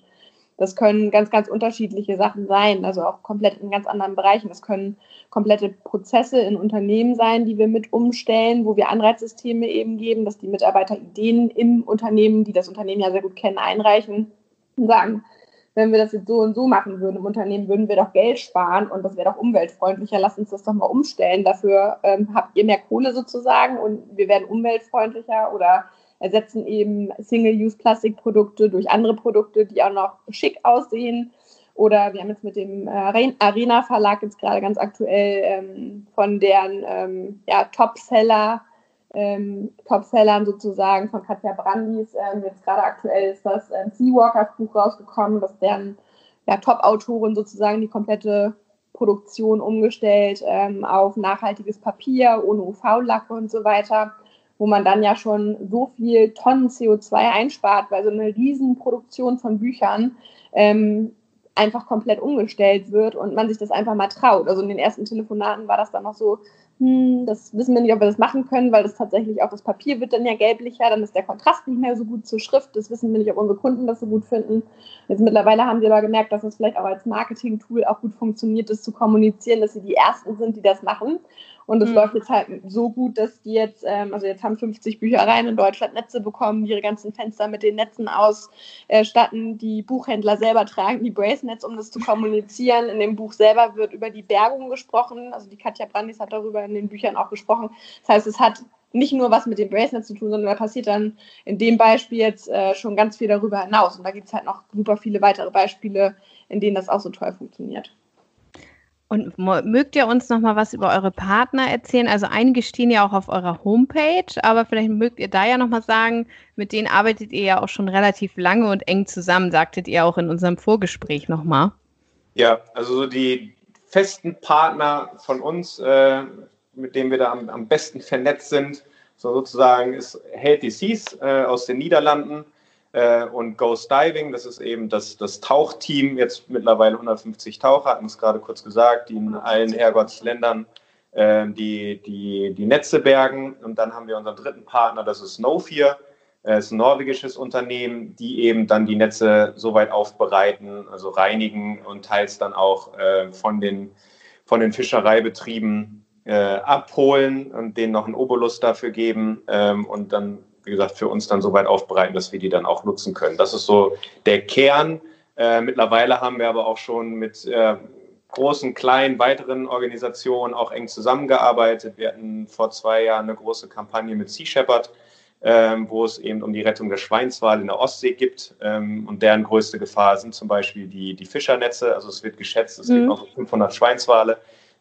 das können ganz, ganz unterschiedliche Sachen sein, also auch komplett in ganz anderen Bereichen. Das können komplette Prozesse in Unternehmen sein, die wir mit umstellen, wo wir Anreizsysteme eben geben, dass die Mitarbeiter Ideen im Unternehmen, die das Unternehmen ja sehr gut kennen, einreichen und sagen, wenn wir das jetzt so und so machen würden im Unternehmen, würden wir doch Geld sparen und das wäre doch umweltfreundlicher. Lass uns das doch mal umstellen. Dafür ähm, habt ihr mehr Kohle sozusagen und wir werden umweltfreundlicher oder ersetzen eben Single-Use-Plastikprodukte durch andere Produkte, die auch noch schick aussehen. Oder wir haben jetzt mit dem äh, Arena Verlag jetzt gerade ganz aktuell ähm, von deren ähm, ja, Topseller, ähm, Topsellern sozusagen von Katja Brandis, ähm, jetzt gerade aktuell ist das ähm, Seawalkers Buch rausgekommen, das deren ja, Top-Autorin sozusagen die komplette Produktion umgestellt ähm, auf nachhaltiges Papier, ohne UV-Lacke und so weiter wo man dann ja schon so viel Tonnen CO2 einspart, weil so eine Riesenproduktion von Büchern ähm, einfach komplett umgestellt wird und man sich das einfach mal traut. Also in den ersten Telefonaten war das dann noch so, hm, das wissen wir nicht, ob wir das machen können, weil das tatsächlich auch das Papier wird dann ja gelblicher, dann ist der Kontrast nicht mehr so gut zur Schrift. Das wissen wir nicht, ob unsere Kunden das so gut finden. Jetzt mittlerweile haben sie aber gemerkt, dass es vielleicht auch als Marketing-Tool auch gut funktioniert, das zu kommunizieren, dass sie die Ersten sind, die das machen. Und es mhm. läuft jetzt halt so gut, dass die jetzt, ähm, also jetzt haben 50 Büchereien in Deutschland Netze bekommen, ihre ganzen Fenster mit den Netzen ausstatten. Die Buchhändler selber tragen die Bracelets, um das zu kommunizieren. In dem Buch selber wird über die Bergung gesprochen. Also die Katja Brandis hat darüber in den Büchern auch gesprochen. Das heißt, es hat nicht nur was mit dem Bracelet zu tun, sondern da passiert dann in dem Beispiel jetzt äh, schon ganz viel darüber hinaus. Und da gibt es halt noch super viele weitere Beispiele, in denen das auch so toll funktioniert. Und mögt ihr uns noch mal was über eure Partner erzählen? Also einige stehen ja auch auf eurer Homepage, aber vielleicht mögt ihr da ja noch mal sagen, mit denen arbeitet ihr ja auch schon relativ lange und eng zusammen, sagtet ihr auch in unserem Vorgespräch noch mal. Ja, also die festen Partner von uns, äh, mit denen wir da am, am, besten vernetzt sind, so sozusagen ist Healthy Seas äh, aus den Niederlanden äh, und Ghost Diving, das ist eben das, das Tauchteam, jetzt mittlerweile 150 Taucher, hatten es gerade kurz gesagt, die in allen Herrgottsländern äh, die, die, die Netze bergen. Und dann haben wir unseren dritten Partner, das ist Snowfear, das äh, ist ein norwegisches Unternehmen, die eben dann die Netze soweit aufbereiten, also reinigen und teils dann auch äh, von, den, von den Fischereibetrieben äh, abholen und denen noch einen Obolus dafür geben ähm, und dann wie gesagt, für uns dann so weit aufbereiten, dass wir die dann auch nutzen können. Das ist so der Kern. Äh, mittlerweile haben wir aber auch schon mit äh, großen, kleinen, weiteren Organisationen auch eng zusammengearbeitet. Wir hatten vor zwei Jahren eine große Kampagne mit Sea Shepherd, ähm, wo es eben um die Rettung der Schweinswale in der Ostsee gibt. Ähm, und deren größte Gefahr sind zum Beispiel die, die Fischernetze. Also es wird geschätzt, es mhm. gibt noch 500 Schweinswale.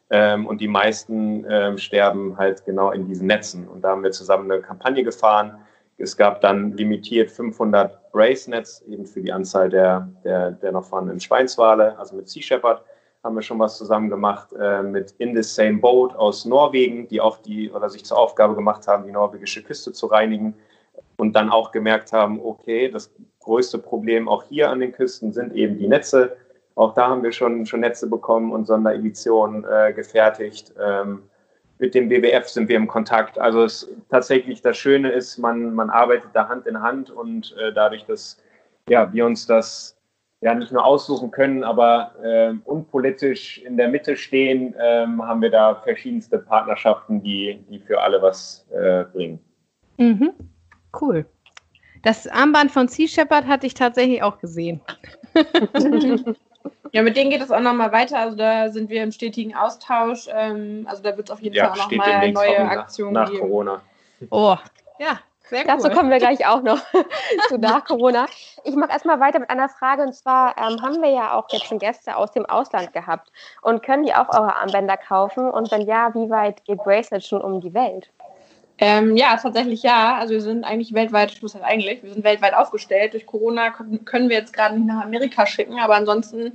Ähm, und die meisten ähm, sterben halt genau in diesen Netzen. Und da haben wir zusammen eine Kampagne gefahren, es gab dann limitiert 500 Bracelets, eben für die Anzahl der, der, der noch vorhandenen Schweinswale, also mit Sea Shepherd haben wir schon was zusammen gemacht äh, mit In the Same Boat aus Norwegen, die auch die oder sich zur Aufgabe gemacht haben, die norwegische Küste zu reinigen und dann auch gemerkt haben, okay, das größte Problem auch hier an den Küsten sind eben die Netze. Auch da haben wir schon, schon Netze bekommen und Sondereditionen äh, gefertigt. Ähm, mit dem BWF sind wir im Kontakt. Also es tatsächlich das Schöne ist, man, man arbeitet da Hand in Hand und äh, dadurch, dass ja, wir uns das ja nicht nur aussuchen können, aber äh, unpolitisch in der Mitte stehen, äh, haben wir da verschiedenste Partnerschaften, die, die für alle was äh, bringen. Mhm. Cool. Das Armband von Sea Shepherd hatte ich tatsächlich auch gesehen. Ja, mit denen geht es auch nochmal weiter. Also da sind wir im stetigen Austausch. Ähm, also da wird es auf jeden ja, Fall auch nochmal neue Aktionen nach, nach geben. Corona. Oh, ja. Sehr Dazu kommen wir gleich auch noch zu nach Corona. Ich mache erstmal weiter mit einer Frage und zwar ähm, haben wir ja auch jetzt schon Gäste aus dem Ausland gehabt und können die auch eure Armbänder kaufen und wenn ja, wie weit geht Bracelet schon um die Welt? Ähm, ja, tatsächlich ja. Also wir sind eigentlich weltweit, ich muss halt eigentlich, wir sind weltweit aufgestellt. Durch Corona können wir jetzt gerade nicht nach Amerika schicken, aber ansonsten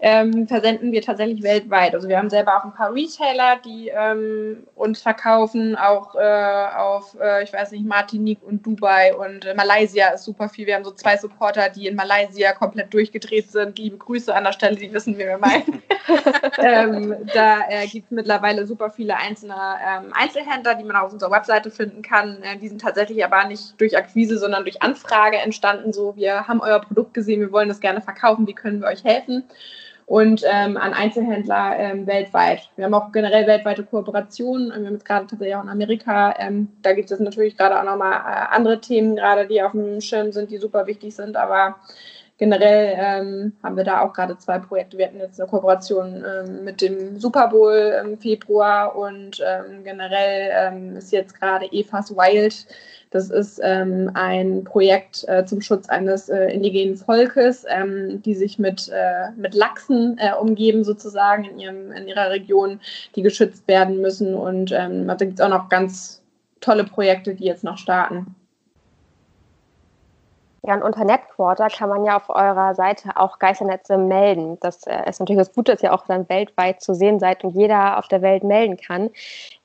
ähm, versenden wir tatsächlich weltweit. Also wir haben selber auch ein paar Retailer, die ähm, uns verkaufen, auch äh, auf, äh, ich weiß nicht, Martinique und Dubai und äh, Malaysia ist super viel. Wir haben so zwei Supporter, die in Malaysia komplett durchgedreht sind. Liebe Grüße an der Stelle, die wissen, wie wir meinen. ähm, da äh, gibt es mittlerweile super viele einzelne ähm, Einzelhändler, die man auf unserer Website Webseite finden kann. Äh, die sind tatsächlich aber nicht durch Akquise, sondern durch Anfrage entstanden. So, wir haben euer Produkt gesehen, wir wollen das gerne verkaufen, wie können wir euch helfen? Und ähm, an Einzelhändler ähm, weltweit. Wir haben auch generell weltweite Kooperationen. Wir haben jetzt gerade tatsächlich auch in Amerika. Ähm, da gibt es natürlich gerade auch nochmal äh, andere Themen, gerade die auf dem Schirm sind, die super wichtig sind. Aber generell ähm, haben wir da auch gerade zwei Projekte. Wir hatten jetzt eine Kooperation ähm, mit dem Super Bowl im Februar und ähm, generell ähm, ist jetzt gerade Evas Wild. Das ist ähm, ein Projekt äh, zum Schutz eines äh, indigenen Volkes, ähm, die sich mit, äh, mit Lachsen äh, umgeben, sozusagen in, ihrem, in ihrer Region, die geschützt werden müssen. Und da gibt es auch noch ganz tolle Projekte, die jetzt noch starten. Ja, und unter Netquarter kann man ja auf eurer Seite auch Geisternetze melden. Das äh, ist natürlich das Gute, dass ihr auch dann weltweit zu sehen seid und jeder auf der Welt melden kann.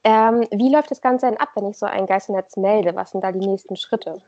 Ähm, wie läuft das Ganze denn ab, wenn ich so ein Geisternetz melde? Was sind da die nächsten Schritte?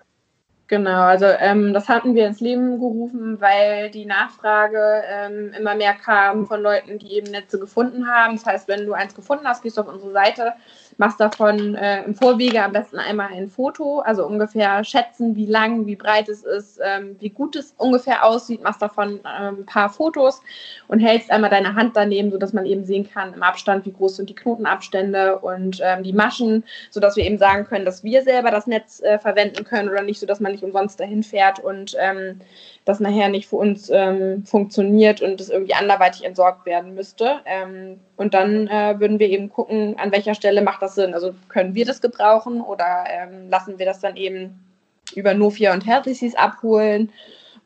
Genau, also ähm, das hatten wir ins Leben gerufen, weil die Nachfrage ähm, immer mehr kam von Leuten, die eben Netze gefunden haben. Das heißt, wenn du eins gefunden hast, gehst du auf unsere Seite, machst davon äh, im Vorwege am besten einmal ein Foto, also ungefähr schätzen, wie lang, wie breit es ist, ähm, wie gut es ungefähr aussieht, machst davon ähm, ein paar Fotos und hältst einmal deine Hand daneben, sodass man eben sehen kann im Abstand, wie groß sind die Knotenabstände und ähm, die Maschen, sodass wir eben sagen können, dass wir selber das Netz äh, verwenden können oder nicht, sodass man nicht umsonst dahin fährt und ähm, das nachher nicht für uns ähm, funktioniert und es irgendwie anderweitig entsorgt werden müsste. Ähm, und dann äh, würden wir eben gucken, an welcher Stelle macht das Sinn. Also können wir das gebrauchen oder ähm, lassen wir das dann eben über Nofia und Healthy abholen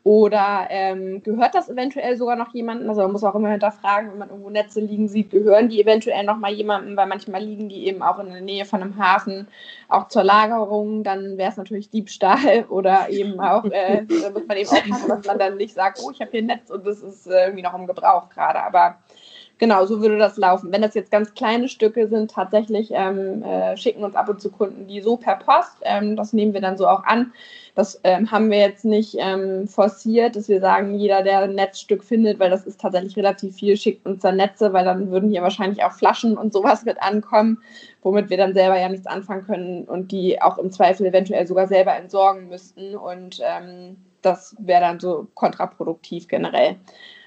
oder ähm, gehört das eventuell sogar noch jemandem? Also man muss auch immer hinterfragen, wenn man irgendwo Netze liegen sieht, gehören die eventuell noch mal jemandem, weil manchmal liegen die eben auch in der Nähe von einem Hafen, auch zur Lagerung, dann wäre es natürlich Diebstahl oder eben auch, äh, da muss man eben aufpassen, dass man dann nicht sagt, oh, ich habe hier ein Netz und das ist äh, irgendwie noch im Gebrauch gerade. Aber genau, so würde das laufen. Wenn das jetzt ganz kleine Stücke sind, tatsächlich ähm, äh, schicken uns ab und zu Kunden die so per Post. Ähm, das nehmen wir dann so auch an. Das ähm, haben wir jetzt nicht ähm, forciert, dass wir sagen, jeder, der ein Netzstück findet, weil das ist tatsächlich relativ viel, schickt uns dann Netze, weil dann würden hier wahrscheinlich auch Flaschen und sowas mit ankommen, womit wir dann selber ja nichts anfangen können und die auch im Zweifel eventuell sogar selber entsorgen müssten. Und ähm, das wäre dann so kontraproduktiv generell.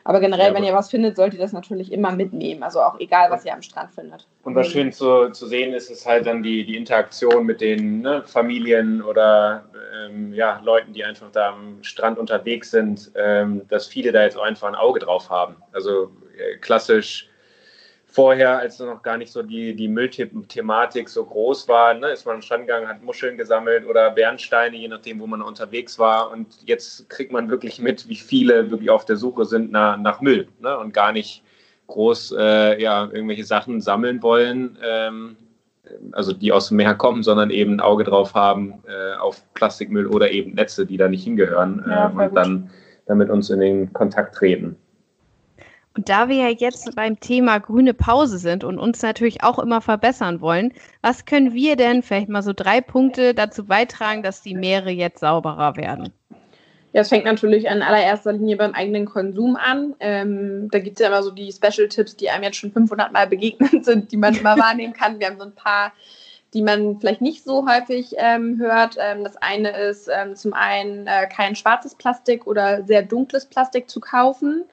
Aber generell, ja, wenn ihr was findet, solltet ihr das natürlich immer mitnehmen. Also auch egal, was ihr am Strand findet. Und was schön zu, zu sehen ist, ist halt dann die, die Interaktion mit den ne, Familien oder ähm, ja, Leuten, die einfach da am Strand unterwegs sind, ähm, dass viele da jetzt auch einfach ein Auge drauf haben. Also äh, klassisch vorher, als noch gar nicht so die, die Müllthematik so groß war, ne, ist man am Strand gegangen, hat Muscheln gesammelt oder Bernsteine, je nachdem, wo man unterwegs war. Und jetzt kriegt man wirklich mit, wie viele wirklich auf der Suche sind nach, nach Müll ne, und gar nicht groß äh, ja, irgendwelche Sachen sammeln wollen, ähm, also die aus dem Meer kommen, sondern eben ein Auge drauf haben äh, auf Plastikmüll oder eben Netze, die da nicht hingehören ja, äh, und dann, dann mit uns in den Kontakt treten. Und da wir ja jetzt beim Thema grüne Pause sind und uns natürlich auch immer verbessern wollen, was können wir denn vielleicht mal so drei Punkte dazu beitragen, dass die Meere jetzt sauberer werden? Ja, es fängt natürlich in allererster Linie beim eigenen Konsum an. Ähm, da gibt es ja immer so die Special-Tipps, die einem jetzt schon 500 Mal begegnet sind, die man immer wahrnehmen kann. Wir haben so ein paar die man vielleicht nicht so häufig ähm, hört. Ähm, das eine ist ähm, zum einen äh, kein schwarzes Plastik oder sehr dunkles Plastik zu kaufen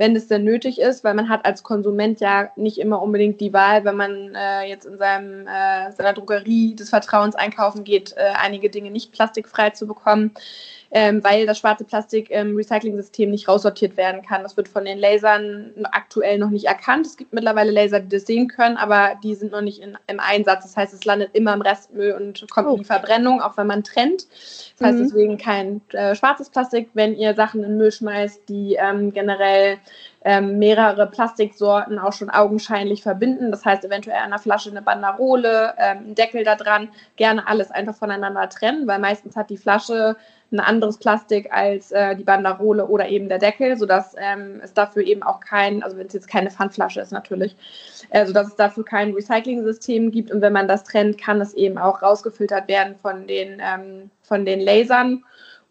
wenn es denn nötig ist, weil man hat als Konsument ja nicht immer unbedingt die Wahl, wenn man äh, jetzt in seinem, äh, seiner Drogerie des Vertrauens einkaufen geht, äh, einige Dinge nicht plastikfrei zu bekommen. Ähm, weil das schwarze Plastik im Recycling-System nicht raussortiert werden kann. Das wird von den Lasern aktuell noch nicht erkannt. Es gibt mittlerweile Laser, die das sehen können, aber die sind noch nicht in, im Einsatz. Das heißt, es landet immer im Restmüll und kommt oh. in die Verbrennung, auch wenn man trennt. Das heißt mhm. deswegen kein äh, schwarzes Plastik. Wenn ihr Sachen in den Müll schmeißt, die ähm, generell ähm, mehrere Plastiksorten auch schon augenscheinlich verbinden. Das heißt, eventuell an der Flasche eine Banderole, ähm, ein Deckel da dran, gerne alles einfach voneinander trennen, weil meistens hat die Flasche ein anderes Plastik als äh, die Banderole oder eben der Deckel, sodass ähm, es dafür eben auch kein, also wenn es jetzt keine Pfandflasche ist natürlich, äh, sodass es dafür kein Recycling-System gibt. Und wenn man das trennt, kann es eben auch rausgefiltert werden von den, ähm, von den Lasern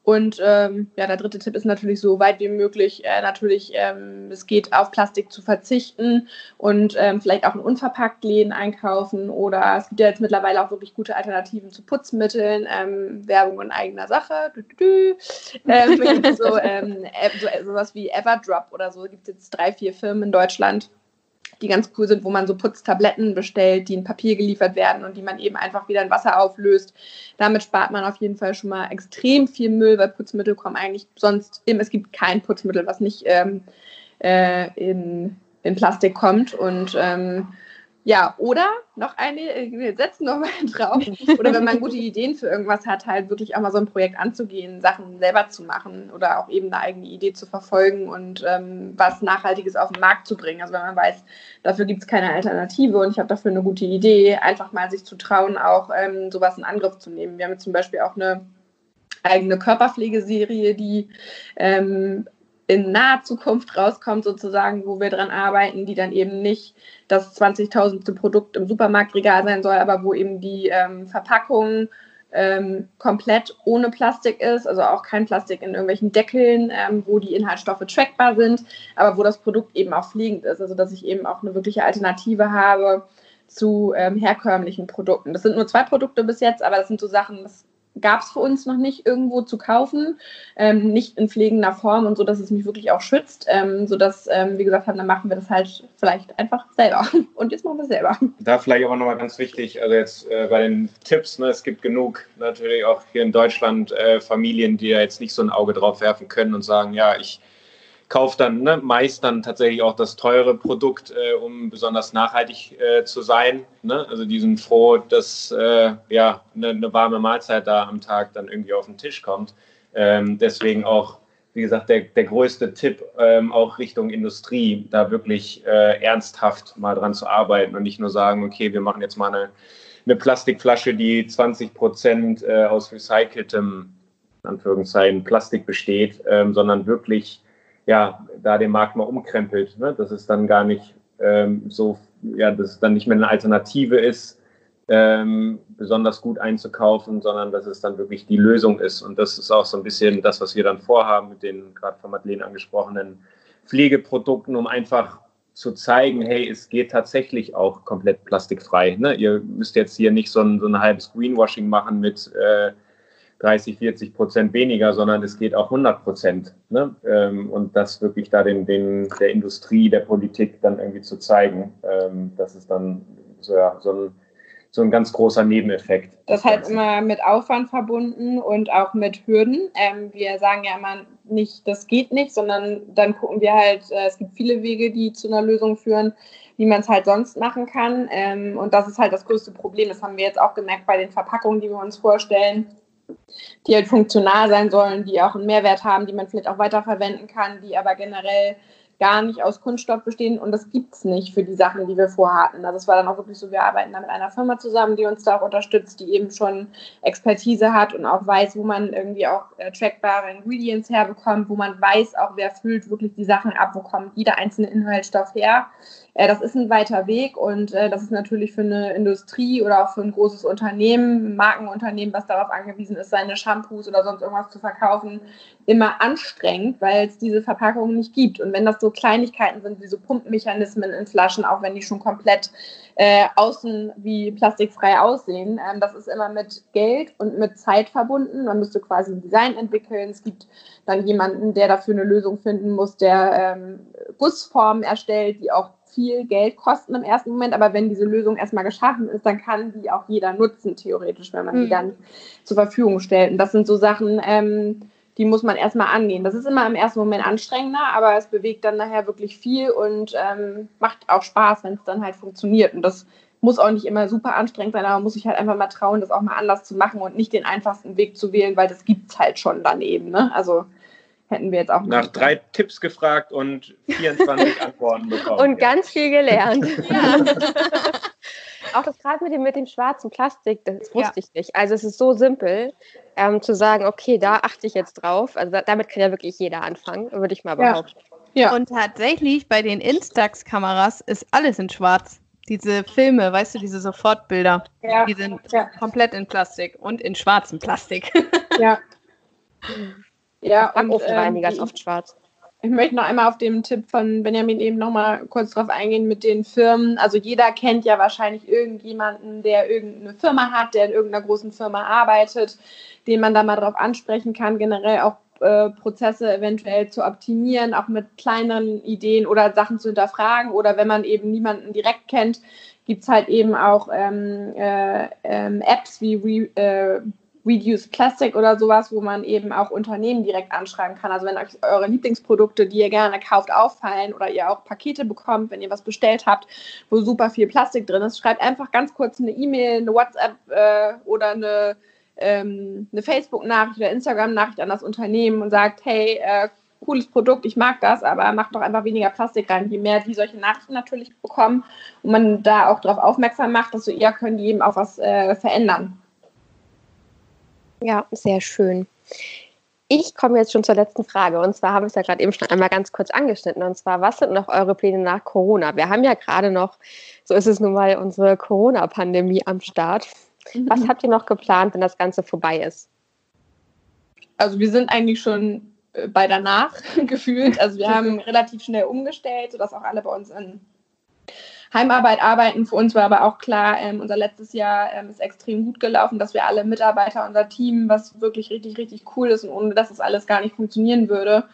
und ähm, ja, der dritte Tipp ist natürlich so weit wie möglich, äh, natürlich, ähm, es geht auf Plastik zu verzichten und ähm, vielleicht auch in unverpackt Läden einkaufen oder es gibt ja jetzt mittlerweile auch wirklich gute Alternativen zu Putzmitteln, ähm, Werbung in eigener Sache, dü, dü, dü. So, ähm, so, sowas wie Everdrop oder so, gibt es jetzt drei, vier Firmen in Deutschland, die ganz cool sind, wo man so Putztabletten bestellt, die in Papier geliefert werden und die man eben einfach wieder in Wasser auflöst. Damit spart man auf jeden Fall schon mal extrem viel Müll, weil Putzmittel kommen eigentlich sonst immer, es gibt kein Putzmittel, was nicht ähm, äh, in, in Plastik kommt und ähm, ja, oder noch eine, äh, wir setzen noch mal drauf. Oder wenn man gute Ideen für irgendwas hat, halt wirklich auch mal so ein Projekt anzugehen, Sachen selber zu machen oder auch eben eine eigene Idee zu verfolgen und ähm, was Nachhaltiges auf den Markt zu bringen. Also wenn man weiß, dafür gibt es keine Alternative und ich habe dafür eine gute Idee, einfach mal sich zu trauen, auch ähm, sowas in Angriff zu nehmen. Wir haben jetzt zum Beispiel auch eine eigene Körperpflegeserie, die ähm, in naher Zukunft rauskommt, sozusagen, wo wir dran arbeiten, die dann eben nicht das 20.000. Produkt im Supermarktregal sein soll, aber wo eben die ähm, Verpackung ähm, komplett ohne Plastik ist, also auch kein Plastik in irgendwelchen Deckeln, ähm, wo die Inhaltsstoffe trackbar sind, aber wo das Produkt eben auch fliegend ist, also dass ich eben auch eine wirkliche Alternative habe zu ähm, herkömmlichen Produkten. Das sind nur zwei Produkte bis jetzt, aber das sind so Sachen, das gab es für uns noch nicht irgendwo zu kaufen, ähm, nicht in pflegender Form und so, dass es mich wirklich auch schützt, ähm, sodass ähm, wir gesagt haben, dann machen wir das halt vielleicht einfach selber. Und jetzt machen wir es selber. Da vielleicht aber nochmal ganz wichtig, also jetzt äh, bei den Tipps, ne, es gibt genug natürlich auch hier in Deutschland äh, Familien, die ja jetzt nicht so ein Auge drauf werfen können und sagen, ja, ich kaufe dann ne, meist dann tatsächlich auch das teure Produkt, äh, um besonders nachhaltig äh, zu sein. Ne? Also die sind froh, dass äh, ja eine, eine, warme Mahlzeit da am Tag dann irgendwie auf den Tisch kommt. Ähm, deswegen auch, wie gesagt, der, der größte Tipp ähm, auch Richtung Industrie, da wirklich äh, ernsthaft mal dran zu arbeiten und nicht nur sagen, okay, wir machen jetzt mal eine, eine Plastikflasche, die 20 Prozent äh, aus recyceltem Anführungszeichen Plastik besteht, ähm, sondern wirklich ja, da den Markt mal umkrempelt, ne? dass es dann gar nicht ähm, so, ja, dass es dann nicht mehr eine Alternative ist, ähm, besonders gut einzukaufen, sondern dass es dann wirklich die Lösung ist. Und das ist auch so ein bisschen das, was wir dann vorhaben mit den gerade von Madeleine angesprochenen Pflegeprodukten, um einfach zu zeigen, hey, es geht tatsächlich auch komplett plastikfrei. Ne? Ihr müsst jetzt hier nicht so ein, so ein halbes Greenwashing machen mit äh, 30, 40 Prozent weniger, sondern es geht auch 100 Prozent. Ne? Ähm, und das wirklich da den, den, der Industrie, der Politik dann irgendwie zu zeigen, ähm, das ist dann so, ja, so ein so ein ganz großer Nebeneffekt. Das heißt immer mit Aufwand verbunden und auch mit Hürden. Ähm, wir sagen ja immer nicht, das geht nicht, sondern dann gucken wir halt, äh, es gibt viele Wege, die zu einer Lösung führen, wie man es halt sonst machen kann. Und das ist halt das größte Problem. Das haben wir jetzt auch gemerkt bei den Verpackungen, die wir uns vorstellen die halt funktional sein sollen, die auch einen Mehrwert haben, die man vielleicht auch weiterverwenden kann, die aber generell gar nicht aus Kunststoff bestehen und das gibt es nicht für die Sachen, die wir vorhatten. Also es war dann auch wirklich so, wir arbeiten da mit einer Firma zusammen, die uns da auch unterstützt, die eben schon Expertise hat und auch weiß, wo man irgendwie auch äh, trackbare Ingredients herbekommt, wo man weiß auch, wer füllt wirklich die Sachen ab, wo kommt jeder einzelne Inhaltsstoff her. Äh, das ist ein weiter Weg und äh, das ist natürlich für eine Industrie oder auch für ein großes Unternehmen, ein Markenunternehmen, was darauf angewiesen ist, seine Shampoos oder sonst irgendwas zu verkaufen, immer anstrengend, weil es diese Verpackungen nicht gibt. Und wenn das so Kleinigkeiten sind wie so Pumpmechanismen in Flaschen, auch wenn die schon komplett äh, außen wie plastikfrei aussehen, ähm, das ist immer mit Geld und mit Zeit verbunden. Man müsste quasi ein Design entwickeln. Es gibt dann jemanden, der dafür eine Lösung finden muss, der ähm, Gussformen erstellt, die auch viel Geld kosten im ersten Moment, aber wenn diese Lösung erstmal geschaffen ist, dann kann die auch jeder nutzen, theoretisch, wenn man mhm. die dann zur Verfügung stellt. Und das sind so Sachen, ähm, die muss man erstmal angehen. Das ist immer im ersten Moment anstrengender, aber es bewegt dann nachher wirklich viel und ähm, macht auch Spaß, wenn es dann halt funktioniert. Und das muss auch nicht immer super anstrengend sein, aber man muss sich halt einfach mal trauen, das auch mal anders zu machen und nicht den einfachsten Weg zu wählen, weil das gibt es halt schon daneben. Ne? Also hätten wir jetzt auch nach drei Tipps gefragt und 24 Antworten bekommen. Und ganz viel gelernt. Ja. auch das gerade mit dem, mit dem schwarzen Plastik, das wusste ja. ich nicht. Also es ist so simpel, ähm, zu sagen, okay, da achte ich jetzt drauf. Also damit kann ja wirklich jeder anfangen, würde ich mal behaupten. Ja. ja. Und tatsächlich bei den Instax-Kameras ist alles in schwarz. Diese Filme, weißt du, diese Sofortbilder, ja. die sind ja. komplett in Plastik und in schwarzem Plastik. Ja. Ja, Backofenreiniger ähm, ist oft schwarz. Ich möchte noch einmal auf den Tipp von Benjamin eben noch mal kurz drauf eingehen mit den Firmen. Also jeder kennt ja wahrscheinlich irgendjemanden, der irgendeine Firma hat, der in irgendeiner großen Firma arbeitet, den man da mal drauf ansprechen kann, generell auch äh, Prozesse eventuell zu optimieren, auch mit kleineren Ideen oder Sachen zu hinterfragen. Oder wenn man eben niemanden direkt kennt, gibt es halt eben auch ähm, äh, ähm, Apps wie Re, äh, Reduce Plastic oder sowas, wo man eben auch Unternehmen direkt anschreiben kann. Also wenn euch eure Lieblingsprodukte, die ihr gerne kauft, auffallen oder ihr auch Pakete bekommt, wenn ihr was bestellt habt, wo super viel Plastik drin ist, schreibt einfach ganz kurz eine E-Mail, eine WhatsApp äh, oder eine, ähm, eine Facebook-Nachricht oder Instagram-Nachricht an das Unternehmen und sagt, hey, äh, cooles Produkt, ich mag das, aber macht doch einfach weniger Plastik rein. Je mehr die solche Nachrichten natürlich bekommen und man da auch darauf aufmerksam macht, desto eher können die eben auch was äh, verändern. Ja, sehr schön. Ich komme jetzt schon zur letzten Frage. Und zwar haben wir es ja gerade eben schon einmal ganz kurz angeschnitten. Und zwar, was sind noch eure Pläne nach Corona? Wir haben ja gerade noch, so ist es nun mal, unsere Corona-Pandemie am Start. Mhm. Was habt ihr noch geplant, wenn das Ganze vorbei ist? Also wir sind eigentlich schon äh, bei danach gefühlt. Also wir haben relativ schnell umgestellt, sodass auch alle bei uns in Heimarbeit arbeiten. Für uns war aber auch klar, ähm, unser letztes Jahr ähm, ist extrem gut gelaufen, dass wir alle Mitarbeiter, unser Team, was wirklich richtig, richtig cool ist und ohne das das alles gar nicht funktionieren würde.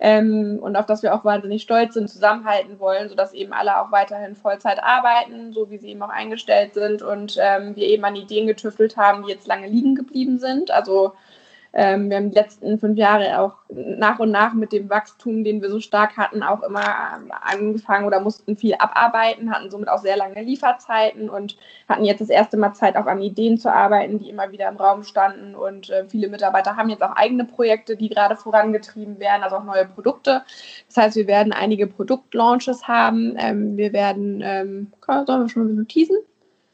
Ähm, und auf das wir auch wahnsinnig stolz sind, zusammenhalten wollen, sodass eben alle auch weiterhin Vollzeit arbeiten, so wie sie eben auch eingestellt sind und ähm, wir eben an Ideen getüftelt haben, die jetzt lange liegen geblieben sind. Also ähm, wir haben die letzten fünf Jahre auch nach und nach mit dem Wachstum, den wir so stark hatten, auch immer ähm, angefangen oder mussten viel abarbeiten, hatten somit auch sehr lange Lieferzeiten und hatten jetzt das erste Mal Zeit, auch an Ideen zu arbeiten, die immer wieder im Raum standen. Und äh, viele Mitarbeiter haben jetzt auch eigene Projekte, die gerade vorangetrieben werden, also auch neue Produkte. Das heißt, wir werden einige Produktlaunches haben. Ähm, wir werden, ähm, sollen wir schon mal teasen?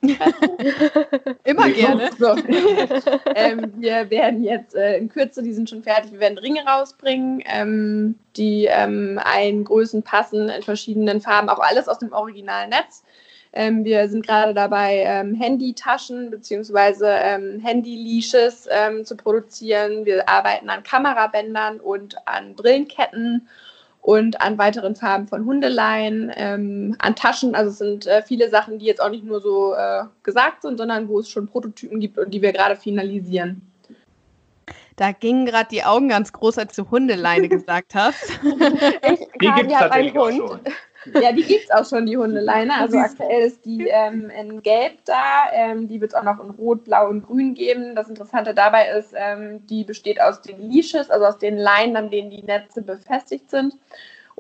Immer gerne. So. ähm, wir werden jetzt äh, in Kürze, die sind schon fertig, wir werden Ringe rausbringen, ähm, die ähm, allen Größen passen, in verschiedenen Farben, auch alles aus dem originalen Netz. Ähm, wir sind gerade dabei, ähm, Handytaschen bzw. Ähm, Handy-Leashes ähm, zu produzieren. Wir arbeiten an Kamerabändern und an Brillenketten und an weiteren Farben von Hundeleien, ähm, an Taschen. Also es sind äh, viele Sachen, die jetzt auch nicht nur so äh, gesagt sind, sondern wo es schon Prototypen gibt und die wir gerade finalisieren. Da gingen gerade die Augen ganz groß, als du Hundeleine gesagt hast. ich, die gibt es tatsächlich auch schon. Ja, die gibt es auch schon, die Hundeleine. Also aktuell ist die ähm, in Gelb da. Ähm, die wird es auch noch in Rot, Blau und Grün geben. Das Interessante dabei ist, ähm, die besteht aus den Leashes, also aus den Leinen, an denen die Netze befestigt sind.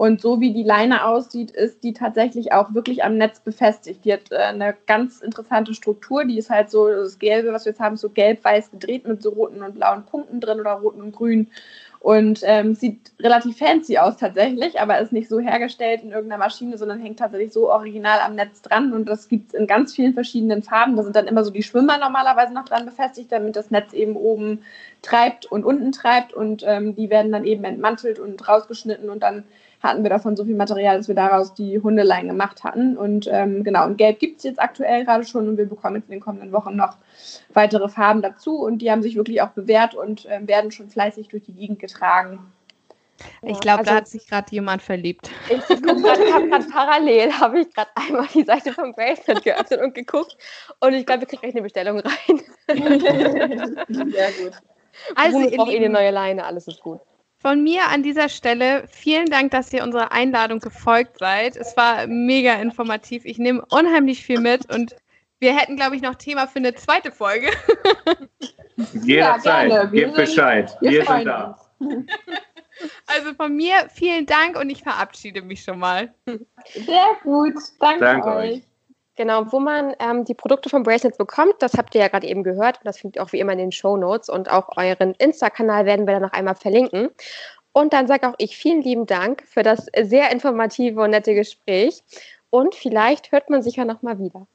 Und so wie die Leine aussieht, ist die tatsächlich auch wirklich am Netz befestigt. Die hat äh, eine ganz interessante Struktur. Die ist halt so, das Gelbe, was wir jetzt haben, so gelb-weiß gedreht mit so roten und blauen Punkten drin oder roten und grün. Und ähm, sieht relativ fancy aus tatsächlich, aber ist nicht so hergestellt in irgendeiner Maschine, sondern hängt tatsächlich so original am Netz dran. Und das gibt es in ganz vielen verschiedenen Farben. Da sind dann immer so die Schwimmer normalerweise noch dran befestigt, damit das Netz eben oben treibt und unten treibt. Und ähm, die werden dann eben entmantelt und rausgeschnitten und dann hatten wir davon so viel Material, dass wir daraus die Hundeleien gemacht hatten. Und ähm, genau, und Gelb gibt es jetzt aktuell gerade schon und wir bekommen jetzt in den kommenden Wochen noch weitere Farben dazu und die haben sich wirklich auch bewährt und äh, werden schon fleißig durch die Gegend getragen. Ich glaube, also, da hat sich gerade jemand verliebt. Ich gucke gerade parallel, habe ich gerade einmal die Seite vom Bracelet geöffnet und geguckt und ich glaube, wir kriegen gleich eine Bestellung rein. Sehr gut. Also, ihr braucht eh eine neue Leine, alles ist gut. Von mir an dieser Stelle vielen Dank, dass ihr unserer Einladung gefolgt seid. Es war mega informativ. Ich nehme unheimlich viel mit und wir hätten, glaube ich, noch Thema für eine zweite Folge. Jederzeit. Ja, Gebt Bescheid. Wir, wir sind da. Also von mir vielen Dank und ich verabschiede mich schon mal. Sehr gut, danke, danke euch. euch. Genau, wo man ähm, die Produkte von Bracelets bekommt, das habt ihr ja gerade eben gehört. Das findet ihr auch wie immer in den Show Notes und auch euren Insta-Kanal werden wir dann noch einmal verlinken. Und dann sage auch ich vielen lieben Dank für das sehr informative und nette Gespräch. Und vielleicht hört man sich ja nochmal wieder.